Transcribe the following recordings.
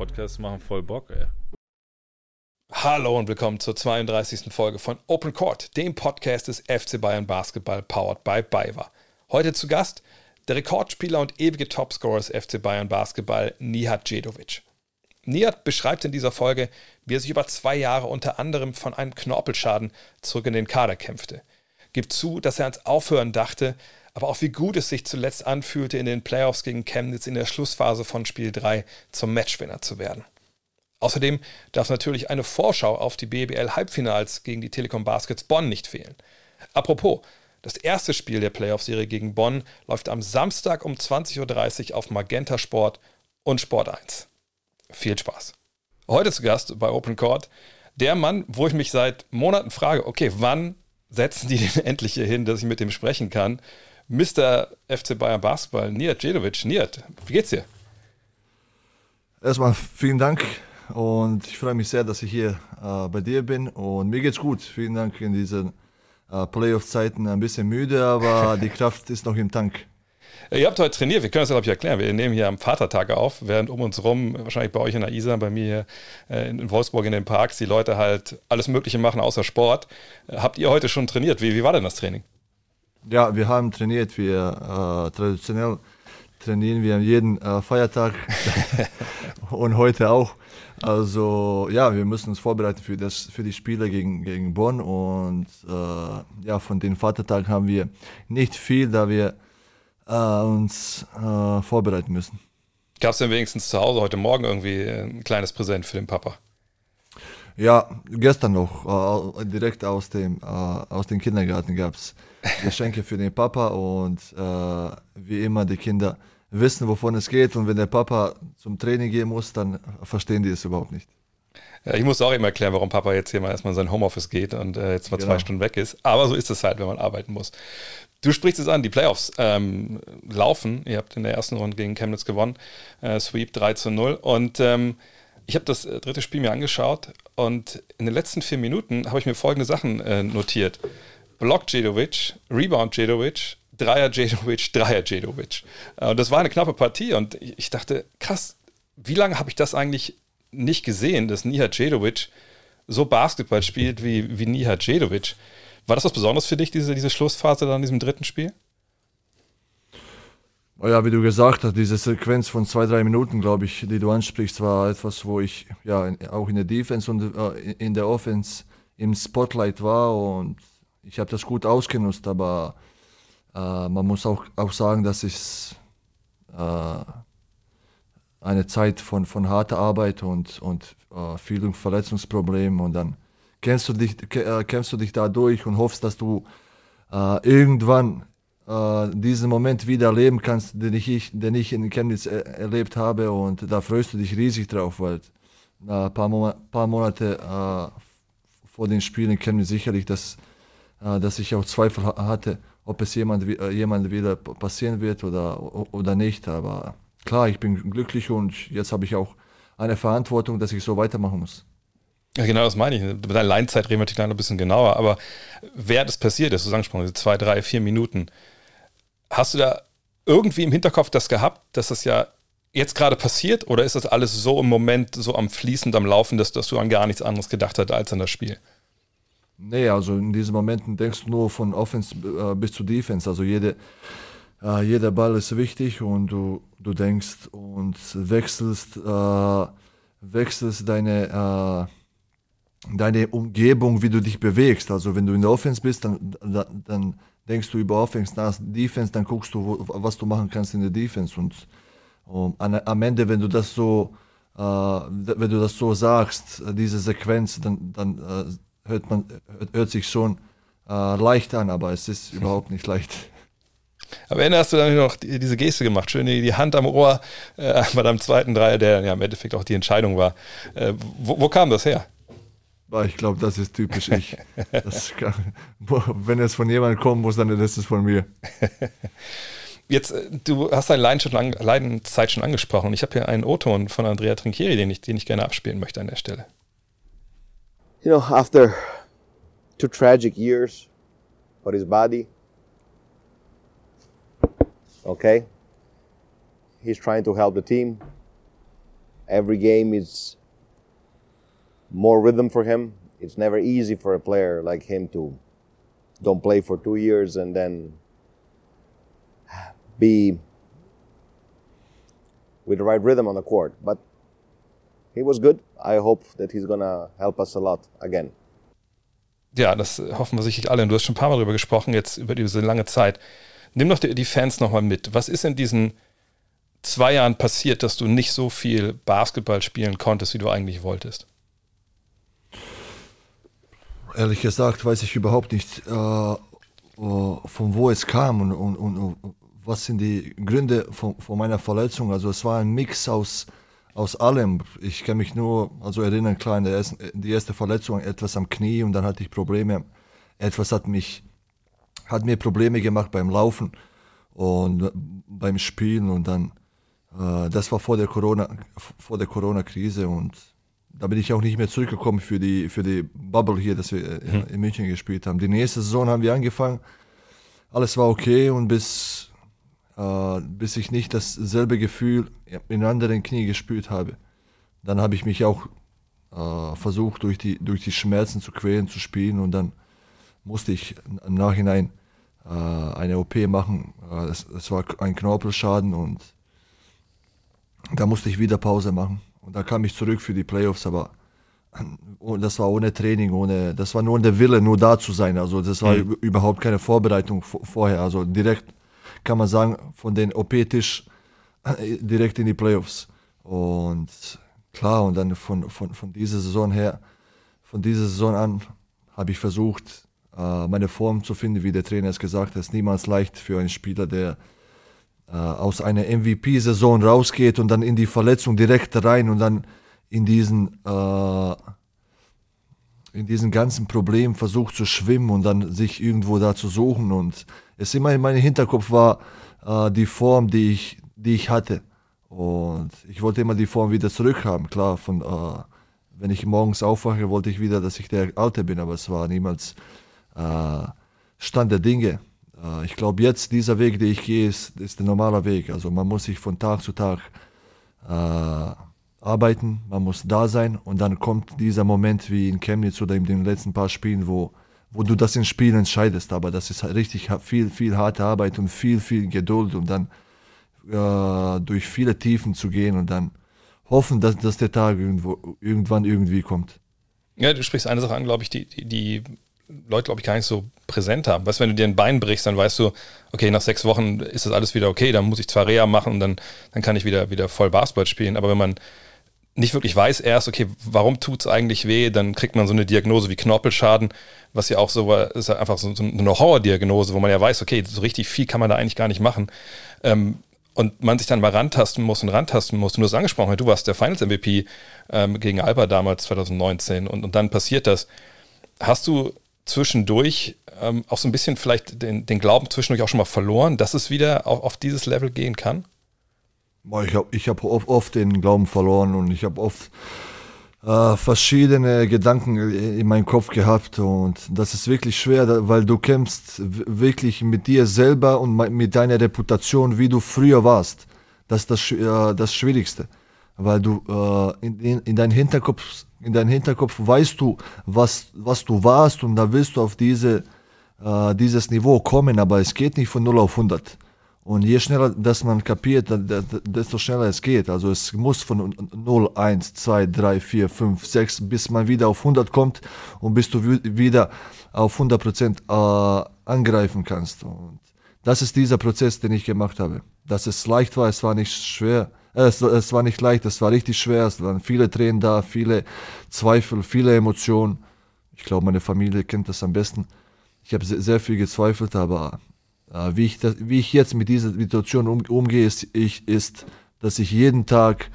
Podcasts machen voll Bock, ey. Hallo und willkommen zur 32. Folge von Open Court, dem Podcast des FC Bayern Basketball powered by BayWa. Heute zu Gast der Rekordspieler und ewige Topscorer des FC Bayern Basketball, Nihat Djedovic. Nihat beschreibt in dieser Folge, wie er sich über zwei Jahre unter anderem von einem Knorpelschaden zurück in den Kader kämpfte. Gibt zu, dass er ans Aufhören dachte, aber auch wie gut es sich zuletzt anfühlte, in den Playoffs gegen Chemnitz in der Schlussphase von Spiel 3 zum Matchwinner zu werden. Außerdem darf natürlich eine Vorschau auf die BBL-Halbfinals gegen die Telekom Baskets Bonn nicht fehlen. Apropos, das erste Spiel der Playoff-Serie gegen Bonn läuft am Samstag um 20.30 Uhr auf Magenta Sport und Sport 1. Viel Spaß. Heute zu Gast bei Open Court der Mann, wo ich mich seit Monaten frage, okay, wann setzen die den endlich hier hin, dass ich mit dem sprechen kann? Mr. FC Bayern Basketball, Nihat Djedovic. Nihat, wie geht's dir? Erstmal vielen Dank und ich freue mich sehr, dass ich hier äh, bei dir bin und mir geht's gut. Vielen Dank in diesen äh, Playoff-Zeiten ein bisschen müde, aber die Kraft ist noch im Tank. Ihr habt heute trainiert, wir können das, glaube ich, erklären. Wir nehmen hier am Vatertag auf, während um uns rum, wahrscheinlich bei euch in der Isar, bei mir hier äh, in Wolfsburg in den Parks, die Leute halt alles Mögliche machen außer Sport. Habt ihr heute schon trainiert? Wie, wie war denn das Training? Ja, wir haben trainiert. Wir äh, traditionell trainieren wir jeden äh, Feiertag und heute auch. Also ja, wir müssen uns vorbereiten für, das, für die Spiele gegen, gegen Bonn und äh, ja, von den Vatertagen haben wir nicht viel, da wir äh, uns äh, vorbereiten müssen. Gab es denn wenigstens zu Hause heute Morgen irgendwie ein kleines Präsent für den Papa? Ja, gestern noch, äh, direkt aus dem, äh, aus dem Kindergarten gab es Geschenke für den Papa und äh, wie immer die Kinder wissen, wovon es geht und wenn der Papa zum Training gehen muss, dann verstehen die es überhaupt nicht. Ja, ich muss auch immer erklären, warum Papa jetzt hier mal erstmal in sein Homeoffice geht und äh, jetzt mal genau. zwei Stunden weg ist. Aber so ist es halt, wenn man arbeiten muss. Du sprichst es an, die Playoffs ähm, laufen. Ihr habt in der ersten Runde gegen Chemnitz gewonnen, äh, Sweep 3 zu 0. Und ähm, ich habe das äh, dritte Spiel mir angeschaut und in den letzten vier Minuten habe ich mir folgende Sachen äh, notiert. Block Jedovic, Rebound Jedovic, Dreier Jedovic, Dreier Jedovic. Äh, und das war eine knappe Partie und ich dachte, krass, wie lange habe ich das eigentlich nicht gesehen, dass Nihat Jedovic so Basketball spielt wie, wie Nihat Jedovic. War das was Besonderes für dich, diese, diese Schlussphase dann in diesem dritten Spiel? Oh ja, wie du gesagt hast, diese Sequenz von zwei, drei Minuten, glaube ich, die du ansprichst, war etwas, wo ich ja auch in der Defense und äh, in der Offense im Spotlight war und ich habe das gut ausgenutzt, aber äh, man muss auch, auch sagen, dass es äh, eine Zeit von, von harter Arbeit und, und äh, vielen Verletzungsproblemen und dann kämpfst du dich, äh, kämpfst du dich da und hoffst, dass du äh, irgendwann äh, diesen Moment wieder erleben kannst, den ich, den ich in Chemnitz er erlebt habe. Und da freust du dich riesig drauf, weil ein paar, Mo paar Monate äh, vor den Spielen in Chemnitz sicherlich, dass, äh, dass ich auch Zweifel hatte, ob es jemand, äh, jemand wieder passieren wird oder, oder nicht. Aber klar, ich bin glücklich und jetzt habe ich auch eine Verantwortung, dass ich so weitermachen muss. Ja, genau, das meine ich. Bei der Leinzeit reden wir natürlich noch ein bisschen genauer, aber während es passiert ist, du angesprochen, zwei, drei, vier Minuten, hast du da irgendwie im Hinterkopf das gehabt, dass das ja jetzt gerade passiert oder ist das alles so im Moment so am Fließend, am Laufen, dass, dass du an gar nichts anderes gedacht hast als an das Spiel? Nee, also in diesen Momenten denkst du nur von Offense äh, bis zu Defense. Also jede, äh, jeder Ball ist wichtig und du, du denkst und wechselst, äh, wechselst deine äh, deine Umgebung, wie du dich bewegst. Also wenn du in der Offense bist, dann, dann denkst du über Offense nach Defense, dann guckst du, was du machen kannst in der Defense. Und um, am Ende, wenn du das so, äh, wenn du das so sagst, diese Sequenz, dann, dann äh, hört man, hört sich schon äh, leicht an, aber es ist überhaupt nicht leicht. Am Ende hast du dann noch diese Geste gemacht, schön die, Hand am Ohr äh, bei deinem zweiten Dreier, der ja im Endeffekt auch die Entscheidung war. Äh, wo, wo kam das her? Ich glaube, das ist typisch ich. Kann, wenn es von jemandem kommen muss, dann ist es von mir. Jetzt, äh, du hast deine Leidenszeit schon angesprochen. Ich habe hier einen O-Ton von Andrea Trinchieri, den ich, den ich gerne abspielen möchte an der Stelle. You know, after two tragic years for his body, okay, he's trying to help the team, every game is more rhythm for him. It's never easy for a player like him to don't play for two years and then be with the right rhythm on the court. But he was good. I hope that he's gonna help us a lot again. Ja, das hoffen wir sicherlich alle. Und du hast schon ein paar Mal darüber gesprochen, jetzt über diese lange Zeit. Nimm doch die, die Fans nochmal mit. Was ist in diesen zwei Jahren passiert, dass du nicht so viel Basketball spielen konntest, wie du eigentlich wolltest? Ehrlich gesagt weiß ich überhaupt nicht, äh, äh von wo es kam und, und, und, was sind die Gründe von, von, meiner Verletzung. Also es war ein Mix aus, aus allem. Ich kann mich nur also erinnern, klar, in der ersten, die erste Verletzung etwas am Knie und dann hatte ich Probleme. Etwas hat mich hat mir Probleme gemacht beim Laufen und beim Spielen und dann äh, das war vor der Corona vor der Corona Krise und da bin ich auch nicht mehr zurückgekommen für die für die Bubble hier, dass wir mhm. in München gespielt haben. Die nächste Saison haben wir angefangen, alles war okay und bis äh, bis ich nicht dasselbe Gefühl in anderen Knie gespürt habe, dann habe ich mich auch äh, versucht durch die durch die Schmerzen zu quälen, zu spielen und dann musste ich im Nachhinein äh, eine OP machen. Äh, es, es, war ein Knorpelschaden und da musste ich wieder Pause machen. Und da kam ich zurück für die Playoffs, aber das war ohne Training, ohne, das war nur der Wille, nur da zu sein. Also das war mhm. überhaupt keine Vorbereitung vorher. Also direkt kann man sagen, von den OP-Tisch direkt in die Playoffs. Und klar, und dann von, von, von dieser Saison her, von dieser Saison an habe ich versucht, äh, meine Form zu finden, wie der Trainer es gesagt hat. Es ist niemals leicht für einen Spieler, der äh, aus einer MVP-Saison rausgeht und dann in die Verletzung direkt rein und dann in diesen, äh, in diesen ganzen Problemen versucht zu schwimmen und dann sich irgendwo da zu suchen. Und es immer in meinem Hinterkopf war äh, die Form, die ich, die ich hatte. Und ich wollte immer die Form wieder zurückhaben. Klar, von, äh, wenn ich morgens aufwache, wollte ich wieder, dass ich der Alte bin, aber es war niemals äh, Stand der Dinge. Äh, ich glaube, jetzt dieser Weg, den ich gehe, ist, ist der normale Weg. Also man muss sich von Tag zu Tag äh, arbeiten, man muss da sein und dann kommt dieser Moment wie in Chemnitz oder in den letzten paar Spielen, wo, wo du das in Spiel entscheidest. Aber das ist richtig viel, viel harte Arbeit und viel, viel Geduld und dann äh, durch viele Tiefen zu gehen und dann hoffen, dass, dass der Tag irgendwo, irgendwann irgendwie kommt. Ja, du sprichst eine Sache an, glaube ich, die, die, die Leute, glaube ich, gar nicht so präsent haben. Weißt du, wenn du dir ein Bein brichst, dann weißt du, okay, nach sechs Wochen ist das alles wieder okay, dann muss ich zwar Reha machen und dann, dann kann ich wieder, wieder voll Basketball spielen. Aber wenn man nicht wirklich weiß erst, okay, warum tut es eigentlich weh, dann kriegt man so eine Diagnose wie Knorpelschaden, was ja auch so war, ist einfach so, so eine Horror-Diagnose, wo man ja weiß, okay, so richtig viel kann man da eigentlich gar nicht machen. Ähm, und man sich dann mal rantasten muss und rantasten muss. Und du hast angesprochen, du warst der Finals-MVP ähm, gegen Alba damals 2019 und, und dann passiert das. Hast du zwischendurch ähm, auch so ein bisschen vielleicht den, den Glauben zwischendurch auch schon mal verloren, dass es wieder auf, auf dieses Level gehen kann? Ich habe ich hab oft, oft den Glauben verloren und ich habe oft äh, verschiedene Gedanken in meinem Kopf gehabt und das ist wirklich schwer, weil du kämpfst wirklich mit dir selber und mit deiner Reputation, wie du früher warst. Das ist das, äh, das Schwierigste, weil du äh, in, in, in deinem Hinterkopf in Hinterkopf weißt du, was, was du warst und da willst du auf diese, äh, dieses Niveau kommen, aber es geht nicht von 0 auf 100. Und je schneller das man kapiert, desto schneller es geht. Also es muss von 0, 1, 2, 3, 4, 5, 6, bis man wieder auf 100 kommt und bis du wieder auf 100 Prozent äh, angreifen kannst. Und das ist dieser Prozess, den ich gemacht habe. Dass es leicht war, es war nicht schwer. Es, es war nicht leicht, es war richtig schwer, es waren viele Tränen da, viele Zweifel, viele Emotionen. Ich glaube, meine Familie kennt das am besten. Ich habe sehr, sehr viel gezweifelt, aber äh, wie, ich das, wie ich jetzt mit dieser Situation um, umgehe, ist, ich, ist, dass ich jeden Tag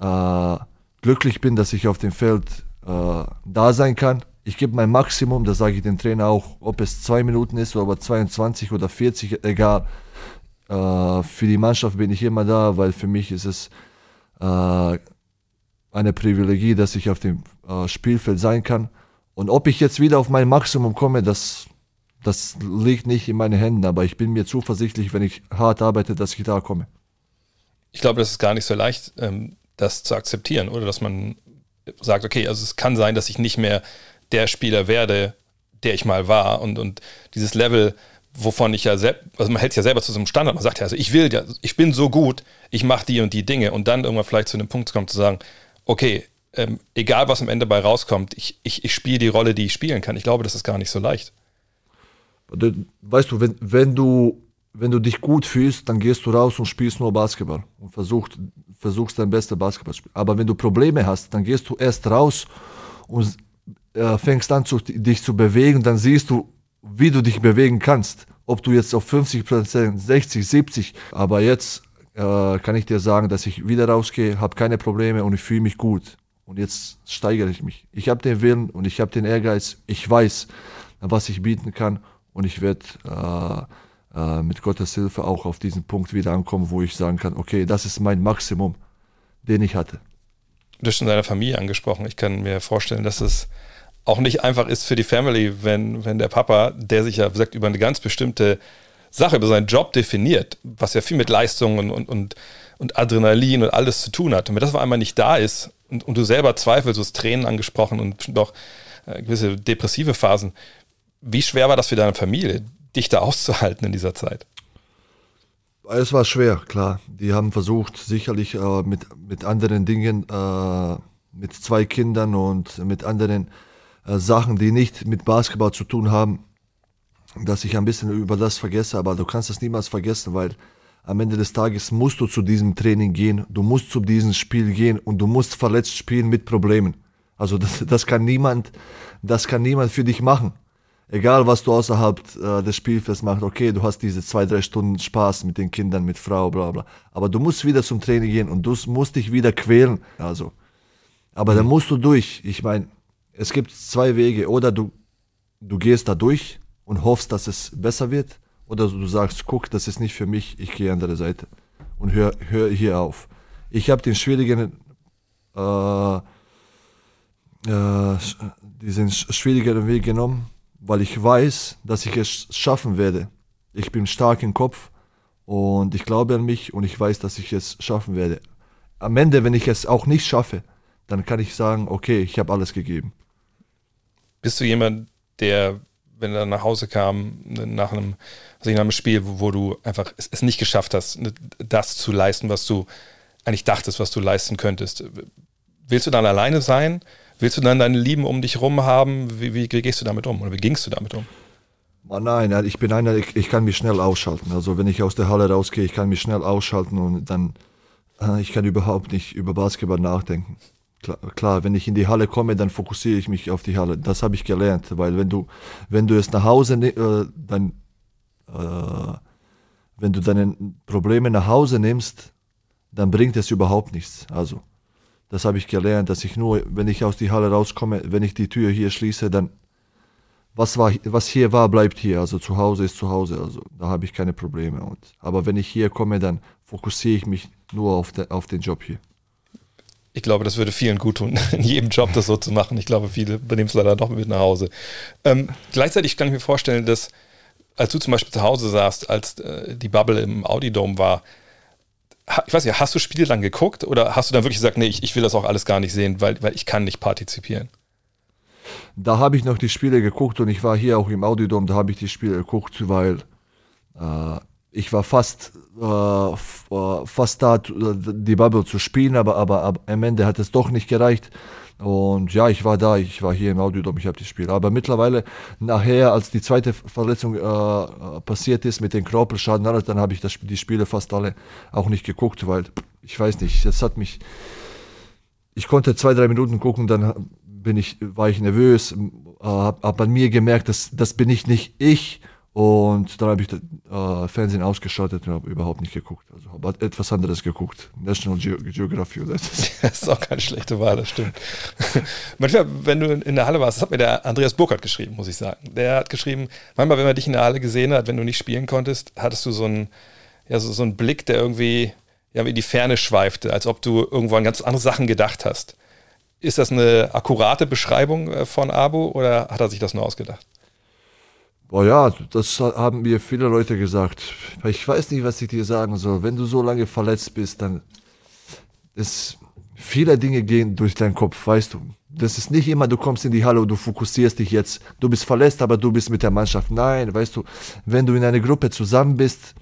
äh, glücklich bin, dass ich auf dem Feld äh, da sein kann. Ich gebe mein Maximum, das sage ich dem Trainer auch, ob es zwei Minuten ist oder 22 oder 40, egal. Äh, für die Mannschaft bin ich immer da, weil für mich ist es eine Privilegie, dass ich auf dem Spielfeld sein kann. Und ob ich jetzt wieder auf mein Maximum komme, das, das liegt nicht in meinen Händen, aber ich bin mir zuversichtlich, wenn ich hart arbeite, dass ich da komme. Ich glaube, das ist gar nicht so leicht, ähm, das zu akzeptieren oder dass man sagt, okay, also es kann sein, dass ich nicht mehr der Spieler werde, der ich mal war und, und dieses Level, wovon ich ja selbst, also man hält es ja selber zu so einem Standard, man sagt ja, also ich will ja, ich bin so gut, ich mache die und die Dinge und dann irgendwann vielleicht zu einem Punkt kommt zu sagen, okay, ähm, egal was am Ende bei rauskommt, ich, ich, ich spiele die Rolle, die ich spielen kann. Ich glaube, das ist gar nicht so leicht. Weißt du, wenn, wenn du wenn du dich gut fühlst, dann gehst du raus und spielst nur Basketball und versuchst, versuchst dein bestes Basketball zu spielen. Aber wenn du Probleme hast, dann gehst du erst raus und äh, fängst an, zu, dich zu bewegen, dann siehst du, wie du dich bewegen kannst. Ob du jetzt auf 50 Prozent, 60, 70. Aber jetzt äh, kann ich dir sagen, dass ich wieder rausgehe, habe keine Probleme und ich fühle mich gut. Und jetzt steigere ich mich. Ich habe den Willen und ich habe den Ehrgeiz. Ich weiß, was ich bieten kann und ich werde äh, äh, mit Gottes Hilfe auch auf diesen Punkt wieder ankommen, wo ich sagen kann, okay, das ist mein Maximum, den ich hatte. Du hast schon deine Familie angesprochen. Ich kann mir vorstellen, dass es auch nicht einfach ist für die Family, wenn, wenn der Papa, der sich ja, wie gesagt, über eine ganz bestimmte Sache, über seinen Job definiert, was ja viel mit Leistung und, und, und, Adrenalin und alles zu tun hat. Und wenn das auf einmal nicht da ist und, und du selber zweifelst, du hast Tränen angesprochen und doch äh, gewisse depressive Phasen, wie schwer war das für deine Familie, dich da auszuhalten in dieser Zeit? Es war schwer, klar. Die haben versucht, sicherlich äh, mit, mit anderen Dingen, äh, mit zwei Kindern und mit anderen äh, Sachen, die nicht mit Basketball zu tun haben, dass ich ein bisschen über das vergesse, aber du kannst das niemals vergessen, weil am Ende des Tages musst du zu diesem Training gehen, du musst zu diesem Spiel gehen und du musst verletzt spielen mit Problemen. Also das, das kann niemand, das kann niemand für dich machen. Egal was du außerhalb äh, des Spielfelds machst, okay, du hast diese zwei, drei Stunden Spaß mit den Kindern, mit Frau, bla bla. Aber du musst wieder zum Training gehen und du musst dich wieder quälen. Also. Aber mhm. dann musst du durch. Ich meine, es gibt zwei Wege. Oder du, du gehst da durch und hoffst, dass es besser wird. Oder du sagst, guck, das ist nicht für mich, ich gehe an der Seite und hör, hör hier auf. Ich habe den schwierigen, äh, äh, diesen schwierigeren Weg genommen, weil ich weiß, dass ich es schaffen werde. Ich bin stark im Kopf und ich glaube an mich und ich weiß, dass ich es schaffen werde. Am Ende, wenn ich es auch nicht schaffe, dann kann ich sagen, okay, ich habe alles gegeben. Bist du jemand, der, wenn er nach Hause kam, nach einem, also nach einem Spiel, wo, wo du einfach es, es, nicht geschafft hast, das zu leisten, was du eigentlich dachtest, was du leisten könntest? Willst du dann alleine sein? Willst du dann deine Lieben um dich rum haben? Wie, wie, wie gehst du damit um? Oder wie gingst du damit um? Oh nein, ich bin einer, ich, ich, kann mich schnell ausschalten. Also wenn ich aus der Halle rausgehe, ich kann mich schnell ausschalten und dann, äh, ich kann überhaupt nicht über Basketball nachdenken. Klar, klar, wenn ich in die Halle komme, dann fokussiere ich mich auf die Halle. Das habe ich gelernt, weil wenn du, wenn du es nach Hause, äh, dann, äh, wenn du deine Probleme nach Hause nimmst, dann bringt es überhaupt nichts. Also, das habe ich gelernt, dass ich nur, wenn ich aus die Halle rauskomme, wenn ich die Tür hier schließe, dann was war, was hier war, bleibt hier. Also zu Hause ist zu Hause. Also da habe ich keine Probleme. Und, aber wenn ich hier komme, dann fokussiere ich mich nur auf, de, auf den Job hier ich glaube, das würde vielen gut tun, in jedem Job das so zu machen. Ich glaube, viele benehmen es leider doch mit nach Hause. Ähm, gleichzeitig kann ich mir vorstellen, dass als du zum Beispiel zu Hause saßt, als äh, die Bubble im Audi-Dome war, ich weiß nicht, hast du Spiele dann geguckt oder hast du dann wirklich gesagt, nee, ich, ich will das auch alles gar nicht sehen, weil, weil ich kann nicht partizipieren? Da habe ich noch die Spiele geguckt und ich war hier auch im Audi-Dome, da habe ich die Spiele geguckt, weil äh, ich war fast, äh, äh fast da, die Bubble zu spielen, aber, aber, aber am Ende hat es doch nicht gereicht. Und ja, ich war da, ich war hier im Audiodom, ich habe das Spiel. Aber mittlerweile, nachher, als die zweite Verletzung äh, passiert ist mit den Knorpelschaden, dann habe ich das, die Spiele fast alle auch nicht geguckt, weil ich weiß nicht, das hat mich. Ich konnte zwei, drei Minuten gucken, dann bin ich, war ich nervös, äh, habe hab an mir gemerkt, dass das bin ich nicht ich und dann habe ich äh, Fernsehen ausgeschaltet und habe überhaupt nicht geguckt. Also habe etwas anderes geguckt. National Ge Geography oder das. das ist auch keine schlechte Wahl, das stimmt. manchmal, wenn du in der Halle warst, das hat mir der Andreas Burkhardt geschrieben, muss ich sagen. Der hat geschrieben, manchmal, wenn man dich in der Halle gesehen hat, wenn du nicht spielen konntest, hattest du so einen, ja, so, so einen Blick, der irgendwie ja, in die Ferne schweifte, als ob du irgendwo an ganz andere Sachen gedacht hast. Ist das eine akkurate Beschreibung äh, von Abu oder hat er sich das nur ausgedacht? Boah ja, das haben mir viele Leute gesagt. Ich weiß nicht, was ich dir sagen soll. Wenn du so lange verletzt bist, dann ist viele Dinge gehen durch deinen Kopf, weißt du. Das ist nicht immer, du kommst in die Halle und du fokussierst dich jetzt, du bist verletzt, aber du bist mit der Mannschaft. Nein, weißt du, wenn du in einer Gruppe zusammen bist,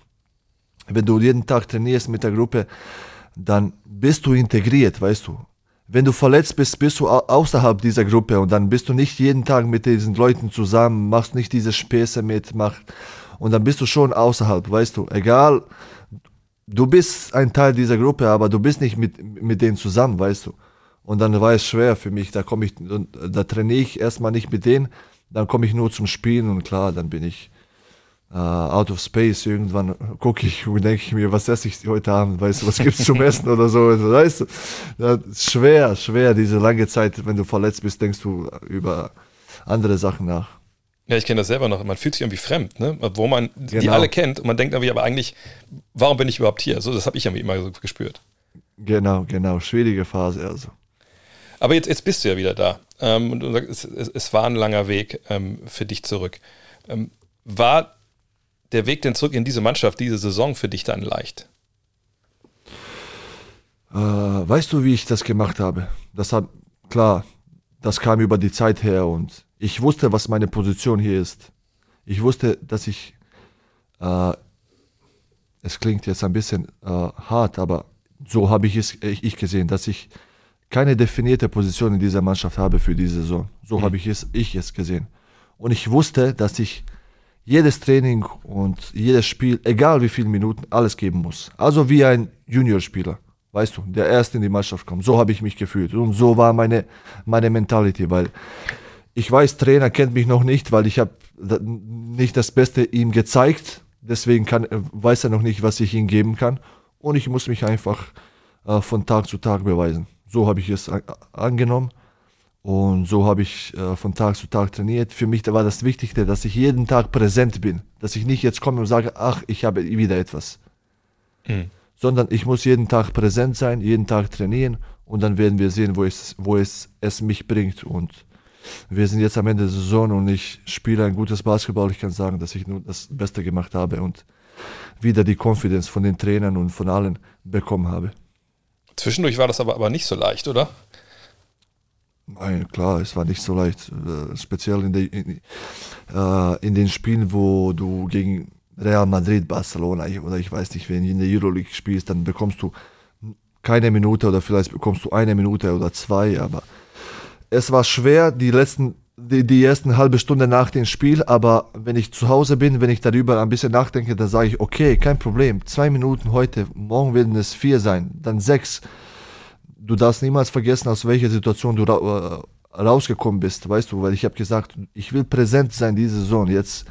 wenn du jeden Tag trainierst mit der Gruppe, dann bist du integriert, weißt du. Wenn du verletzt bist, bist du außerhalb dieser Gruppe und dann bist du nicht jeden Tag mit diesen Leuten zusammen, machst nicht diese Späße mit, mach, und dann bist du schon außerhalb, weißt du. Egal, du bist ein Teil dieser Gruppe, aber du bist nicht mit, mit denen zusammen, weißt du. Und dann war es schwer für mich, da komme ich, da trainiere ich erstmal nicht mit denen, dann komme ich nur zum Spielen und klar, dann bin ich uh, out of space. Irgendwann gucke ich und denke ich mir, was esse ich heute Abend? Weißt du, was gibt's zum Essen oder so? Weißt du, das ist schwer, schwer, diese lange Zeit, wenn du verletzt bist, denkst du über andere Sachen nach. Ja, ich kenne das selber noch. Man fühlt sich irgendwie fremd, ne? Wo man genau. die alle kennt und man denkt irgendwie, aber eigentlich, warum bin ich überhaupt hier? So, das habe ich irgendwie immer so gespürt. Genau, genau. Schwierige Phase, also. Aber jetzt, jetzt bist du ja wieder da. Ähm, und es, es, war ein langer Weg ähm, für dich zurück. Ähm, war der Weg denn zurück in diese Mannschaft, diese Saison für dich dann leicht? Äh, weißt du, wie ich das gemacht habe? Das hat, klar, das kam über die Zeit her und ich wusste, was meine Position hier ist. Ich wusste, dass ich, äh, es klingt jetzt ein bisschen äh, hart, aber so habe ich es ich gesehen, dass ich keine definierte Position in dieser Mannschaft habe für diese Saison. So mhm. habe ich es, ich es gesehen. Und ich wusste, dass ich jedes Training und jedes Spiel, egal wie viele Minuten, alles geben muss. Also wie ein Juniorspieler, weißt du, der erst in die Mannschaft kommt. So habe ich mich gefühlt und so war meine, meine Mentality, weil ich weiß, Trainer kennt mich noch nicht, weil ich habe nicht das Beste ihm gezeigt. Deswegen kann, weiß er noch nicht, was ich ihm geben kann. Und ich muss mich einfach äh, von Tag zu Tag beweisen. So habe ich es angenommen. Und so habe ich äh, von Tag zu Tag trainiert. Für mich war das Wichtigste, dass ich jeden Tag präsent bin. Dass ich nicht jetzt komme und sage, ach, ich habe wieder etwas. Mhm. Sondern ich muss jeden Tag präsent sein, jeden Tag trainieren und dann werden wir sehen, wo es, wo es, es mich bringt. Und wir sind jetzt am Ende der Saison und ich spiele ein gutes Basketball. Ich kann sagen, dass ich nur das Beste gemacht habe und wieder die Confidence von den Trainern und von allen bekommen habe. Zwischendurch war das aber, aber nicht so leicht, oder? Nein, klar, es war nicht so leicht. Äh, speziell in, de, in, äh, in, den Spielen, wo du gegen Real Madrid, Barcelona oder ich weiß nicht, wenn du in der Euroleague spielst, dann bekommst du keine Minute oder vielleicht bekommst du eine Minute oder zwei, aber es war schwer, die letzten, die, die ersten halbe Stunde nach dem Spiel, aber wenn ich zu Hause bin, wenn ich darüber ein bisschen nachdenke, dann sage ich, okay, kein Problem, zwei Minuten heute, morgen werden es vier sein, dann sechs du darfst niemals vergessen, aus welcher Situation du ra äh, rausgekommen bist, weißt du, weil ich habe gesagt, ich will präsent sein diese Saison. Jetzt,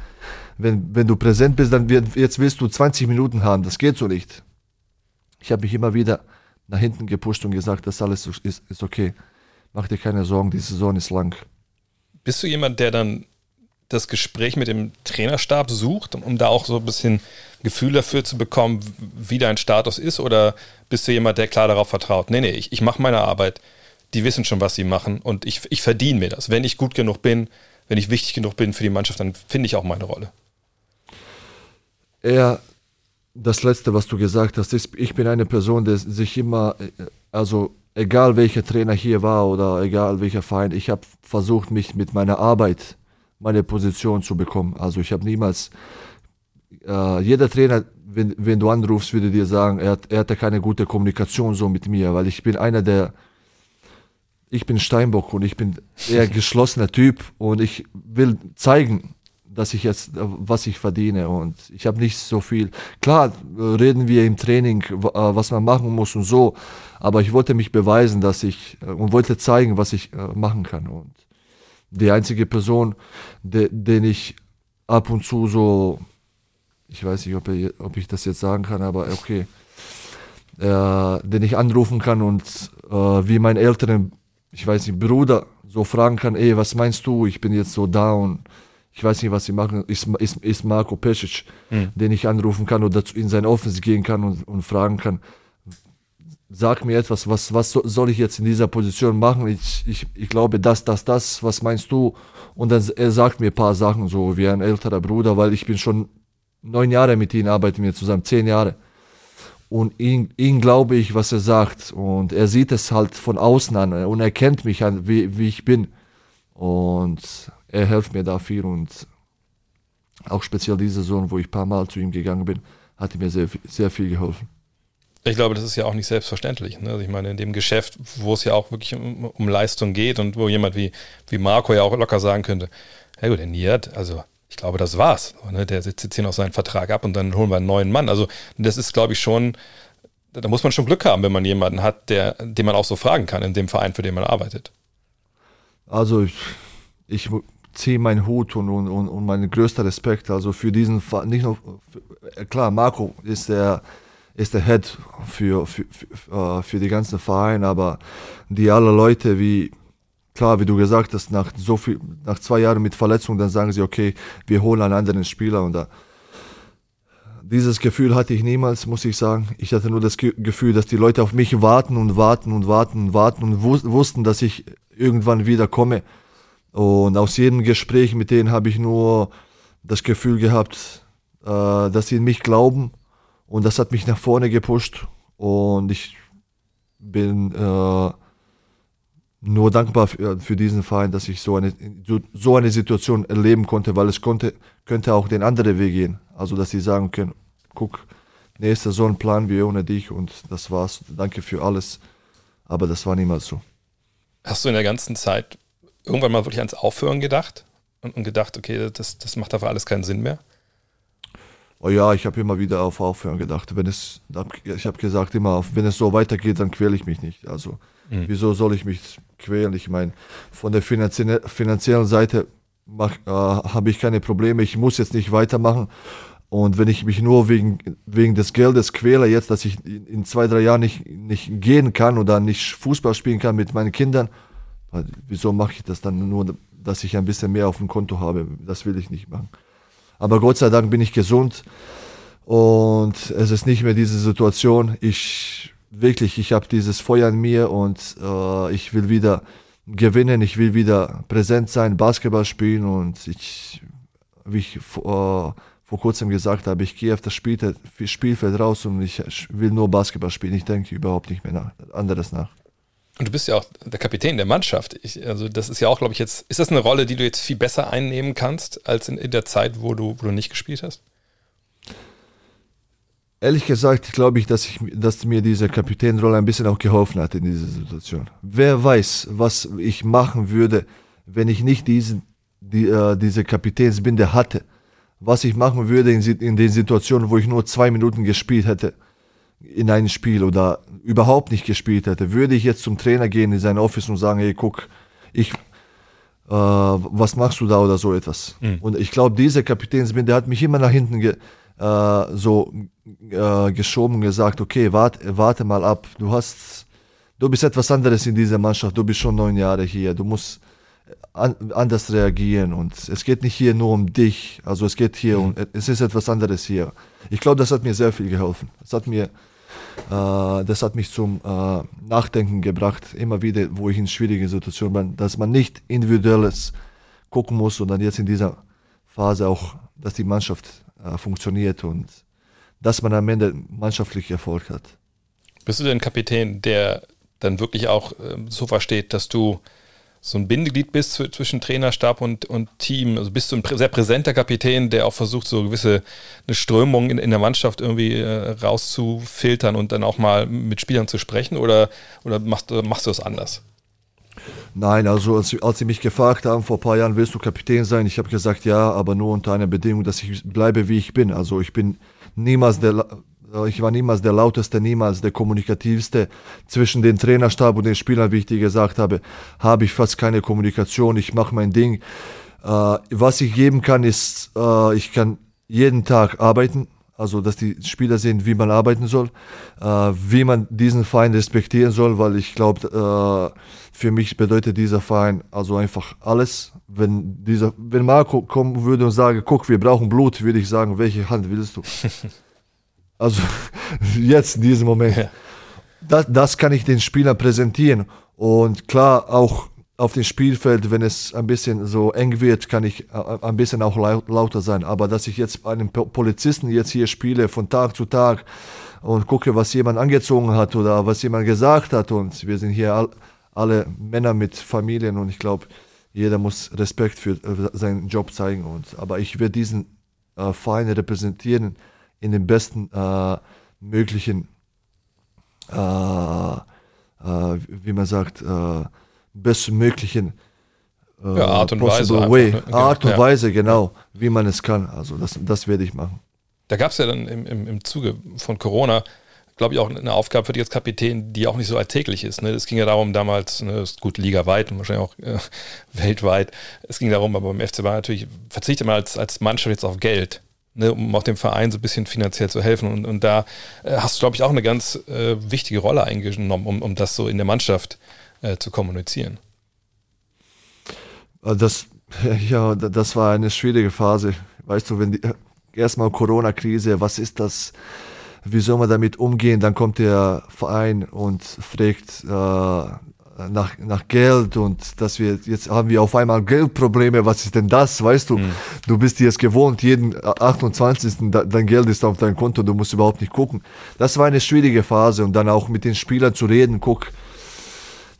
wenn, wenn du präsent bist, dann wird, jetzt willst du 20 Minuten haben. Das geht so nicht. Ich habe mich immer wieder nach hinten gepusht und gesagt, das alles ist, ist okay. Mach dir keine Sorgen, die Saison ist lang. Bist du jemand, der dann das Gespräch mit dem Trainerstab sucht, um da auch so ein bisschen Gefühl dafür zu bekommen, wie dein Status ist? Oder bist du jemand, der klar darauf vertraut? Nee, nee, ich, ich mache meine Arbeit. Die wissen schon, was sie machen und ich, ich verdiene mir das. Wenn ich gut genug bin, wenn ich wichtig genug bin für die Mannschaft, dann finde ich auch meine Rolle. Ja, das Letzte, was du gesagt hast, ist, ich bin eine Person, der sich immer, also egal welcher Trainer hier war oder egal welcher Verein, ich habe versucht, mich mit meiner Arbeit meine Position zu bekommen. Also ich habe niemals, äh, jeder Trainer, wenn, wenn du anrufst, würde dir sagen, er, er hatte keine gute Kommunikation so mit mir, weil ich bin einer der, ich bin Steinbock und ich bin eher geschlossener Typ und ich will zeigen, dass ich jetzt, was ich verdiene und ich habe nicht so viel. Klar, reden wir im Training, äh, was man machen muss und so, aber ich wollte mich beweisen, dass ich äh, und wollte zeigen, was ich äh, machen kann und die einzige Person, de, den ich ab und zu so, ich weiß nicht, ob, er, ob ich das jetzt sagen kann, aber okay, äh, den ich anrufen kann und äh, wie mein älteren, ich weiß nicht, Bruder so fragen kann, ey, was meinst du, ich bin jetzt so down, ich weiß nicht, was sie machen, ist, ist, ist Marco Pesic, mhm. den ich anrufen kann oder in sein Office gehen kann und, und fragen kann, sag mir etwas, was, was soll ich jetzt in dieser Position machen? Ich, ich, ich glaube, das, das, das, was meinst du? Und dann er sagt mir ein paar Sachen, so wie ein älterer Bruder, weil ich bin schon neun Jahre mit ihm, arbeiten wir zusammen, zehn Jahre. und ihn, ihn glaube ich, was er sagt. Und er sieht es halt von außen an und er kennt mich an, wie, wie ich bin. Und er hilft mir da viel und auch speziell diese Saison, wo ich ein paar Mal zu ihm gegangen bin, hat mir sehr, sehr viel geholfen. Ich glaube, das ist ja auch nicht selbstverständlich. Ne? Also ich meine, in dem Geschäft, wo es ja auch wirklich um, um, Leistung geht und wo jemand wie, wie Marco ja auch locker sagen könnte, ja gut, der Niert, also ich glaube, das war's. Ne? Der sitzt jetzt hier noch seinen Vertrag ab und dann holen wir einen neuen Mann. Also das ist, glaube ich, schon, da muss man schon Glück haben, wenn man jemanden hat, der, den man auch so fragen kann in dem Verein, für den man arbeitet. Also ich, ich ziehe meinen Hut und, und, und meinen größter Respekt also für diesen. Nicht nur, für, klar, Marco ist der ist der Head für, für, für, äh, für die ganzen Vereine, aber die alle Leute, wie, klar, wie du gesagt hast, nach so viel, nach zwei Jahren mit Verletzung, dann sagen sie, okay, wir holen einen anderen Spieler und da, dieses Gefühl hatte ich niemals, muss ich sagen. Ich hatte nur das Gefühl, dass die Leute auf mich warten und warten und warten und warten und wussten, dass ich irgendwann wieder komme. Und aus jedem Gespräch mit denen habe ich nur das Gefühl gehabt, äh, dass sie in mich glauben und das hat mich nach vorne gepusht und ich bin äh, nur dankbar für, für, diesen Verein, dass ich so eine, so eine Situation erleben konnte, weil es konnte, könnte auch den anderen Weg gehen. Also, dass sie sagen können, guck, nächste Saison planen wir ohne dich und das war's. Danke für alles. Aber das war niemals so. Hast du in der ganzen Zeit irgendwann mal wirklich ans Aufhören gedacht und, und gedacht, okay, das, das macht dafür alles keinen Sinn mehr? Oh ja, ich habe immer wieder auf Aufhören gedacht. Wenn es, ich habe gesagt immer, wenn es so weitergeht, dann quäle ich mich nicht. Also mhm. wieso soll ich mich quälen? Ich meine, von der finanzie finanziellen Seite äh, habe ich keine Probleme. Ich muss jetzt nicht weitermachen. Und wenn ich mich nur wegen, wegen des Geldes quäle, jetzt, dass ich in zwei, drei Jahren nicht, nicht gehen kann oder nicht Fußball spielen kann mit meinen Kindern, wieso mache ich das dann nur, dass ich ein bisschen mehr auf dem Konto habe? Das will ich nicht machen. Aber Gott sei Dank bin ich gesund und es ist nicht mehr diese Situation. Ich wirklich, ich habe dieses Feuer in mir und äh, ich will wieder gewinnen, ich will wieder präsent sein, Basketball spielen und ich, wie ich äh, vor kurzem gesagt habe, ich gehe auf das Spielfeld raus und ich will nur Basketball spielen. Ich denke überhaupt nicht mehr nach, anderes nach. Und du bist ja auch der Kapitän der Mannschaft. Ich, also das ist ja auch, glaube ich, jetzt, ist das eine Rolle, die du jetzt viel besser einnehmen kannst, als in, in der Zeit, wo du, wo du nicht gespielt hast? Ehrlich gesagt glaube ich, dass, ich, dass mir diese Kapitänrolle ein bisschen auch geholfen hat in dieser Situation. Wer weiß, was ich machen würde, wenn ich nicht diesen, die, äh, diese Kapitänsbinde hatte. Was ich machen würde in, in den Situationen, wo ich nur zwei Minuten gespielt hätte in einem Spiel oder überhaupt nicht gespielt hätte, würde ich jetzt zum Trainer gehen in sein Office und sagen, hey, guck, ich, äh, was machst du da oder so etwas. Mhm. Und ich glaube, dieser Kapitänsbinde hat mich immer nach hinten ge, äh, so äh, geschoben und gesagt, okay, warte, warte mal ab, du hast, du bist etwas anderes in dieser Mannschaft, du bist schon neun Jahre hier, du musst an, anders reagieren und es geht nicht hier nur um dich, also es geht hier mhm. um, es ist etwas anderes hier. Ich glaube, das hat mir sehr viel geholfen. Das hat mir, äh, das hat mich zum äh, Nachdenken gebracht, immer wieder, wo ich in schwierigen Situationen bin, dass man nicht individuelles gucken muss, sondern jetzt in dieser Phase auch, dass die Mannschaft äh, funktioniert und dass man am Ende mannschaftlich Erfolg hat. Bist du denn Kapitän, der dann wirklich auch ähm, so versteht, dass du so ein Bindeglied bist zwischen Trainerstab und, und Team. Also bist du ein sehr präsenter Kapitän, der auch versucht, so gewisse eine Strömung in, in der Mannschaft irgendwie äh, rauszufiltern und dann auch mal mit Spielern zu sprechen oder, oder machst, machst du das anders? Nein, also als, als sie mich gefragt haben vor ein paar Jahren, willst du Kapitän sein? Ich habe gesagt, ja, aber nur unter einer Bedingung, dass ich bleibe, wie ich bin. Also ich bin niemals der ich war niemals der lauteste, niemals der kommunikativste. Zwischen den Trainerstab und den Spielern, wie ich dir gesagt habe, habe ich fast keine Kommunikation. Ich mache mein Ding. Äh, was ich geben kann, ist, äh, ich kann jeden Tag arbeiten. Also, dass die Spieler sehen, wie man arbeiten soll, wie man diesen Verein respektieren soll, weil ich glaube, für mich bedeutet dieser Verein also einfach alles. Wenn dieser, wenn Marco kommen würde und sagen, guck, wir brauchen Blut, würde ich sagen, welche Hand willst du? Also jetzt in diesem Moment. Ja. Das, das kann ich den Spielern präsentieren. Und klar, auch auf dem Spielfeld, wenn es ein bisschen so eng wird, kann ich äh, ein bisschen auch lauter sein. Aber dass ich jetzt einen Polizisten jetzt hier spiele von Tag zu Tag und gucke, was jemand angezogen hat oder was jemand gesagt hat und wir sind hier all, alle Männer mit Familien und ich glaube, jeder muss Respekt für äh, seinen Job zeigen. Und, aber ich werde diesen äh, Verein repräsentieren in den besten äh, möglichen, äh, äh wie man sagt, äh, bestmöglichen ja, Art und Weise. Way. ne? Art und ja. Weise, genau, wie man es kann. Also das, das werde ich machen. Da gab es ja dann im, im, im Zuge von Corona, glaube ich, auch eine Aufgabe für dich als Kapitän, die auch nicht so alltäglich ist. Ne? Es ging ja darum, damals, ne, gut, ligaweit und wahrscheinlich auch äh, weltweit, es ging darum, aber beim FC Bayern natürlich verzichtet man als, als Mannschaft jetzt auf Geld. Ne, um auch dem Verein so ein bisschen finanziell zu helfen. Und, und da äh, hast du, glaube ich, auch eine ganz äh, wichtige Rolle eingenommen, um, um das so in der Mannschaft äh, zu kommunizieren. Äh, das, ja, das war eine schwierige Phase. Weißt du, wenn die, erstmal Corona-Krise, was ist das? Wie soll man damit umgehen? Dann kommt der Verein und fragt äh, nach, nach Geld und dass wir jetzt haben wir auf einmal Geldprobleme. Was ist denn das? Weißt du, mhm. du bist jetzt gewohnt, jeden 28. dein Geld ist auf deinem Konto, du musst überhaupt nicht gucken. Das war eine schwierige Phase und dann auch mit den Spielern zu reden. Guck,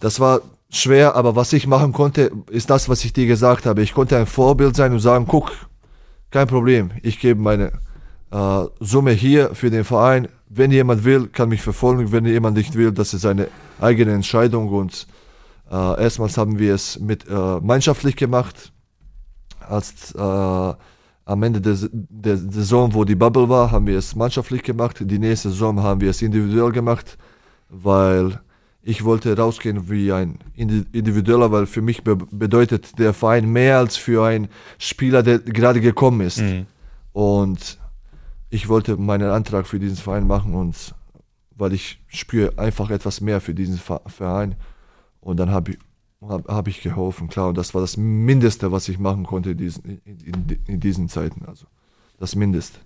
das war schwer, aber was ich machen konnte, ist das, was ich dir gesagt habe. Ich konnte ein Vorbild sein und sagen, guck, kein Problem, ich gebe meine äh, Summe hier für den Verein. Wenn jemand will, kann mich verfolgen. Wenn jemand nicht will, das ist seine eigene Entscheidung. Und äh, erstmals haben wir es mit äh, gemeinschaftlich gemacht. Als äh, am Ende der, der Saison, wo die Bubble war, haben wir es mannschaftlich gemacht. Die nächste Saison haben wir es individuell gemacht, weil ich wollte rausgehen wie ein Individueller, weil für mich be bedeutet der Verein mehr als für einen Spieler, der gerade gekommen ist. Mhm. Und ich wollte meinen Antrag für diesen Verein machen und weil ich spüre einfach etwas mehr für diesen Verein. Und dann habe ich, hab, ich geholfen, klar. Und das war das Mindeste, was ich machen konnte in diesen, in, in, diesen Zeiten. Also das Mindeste.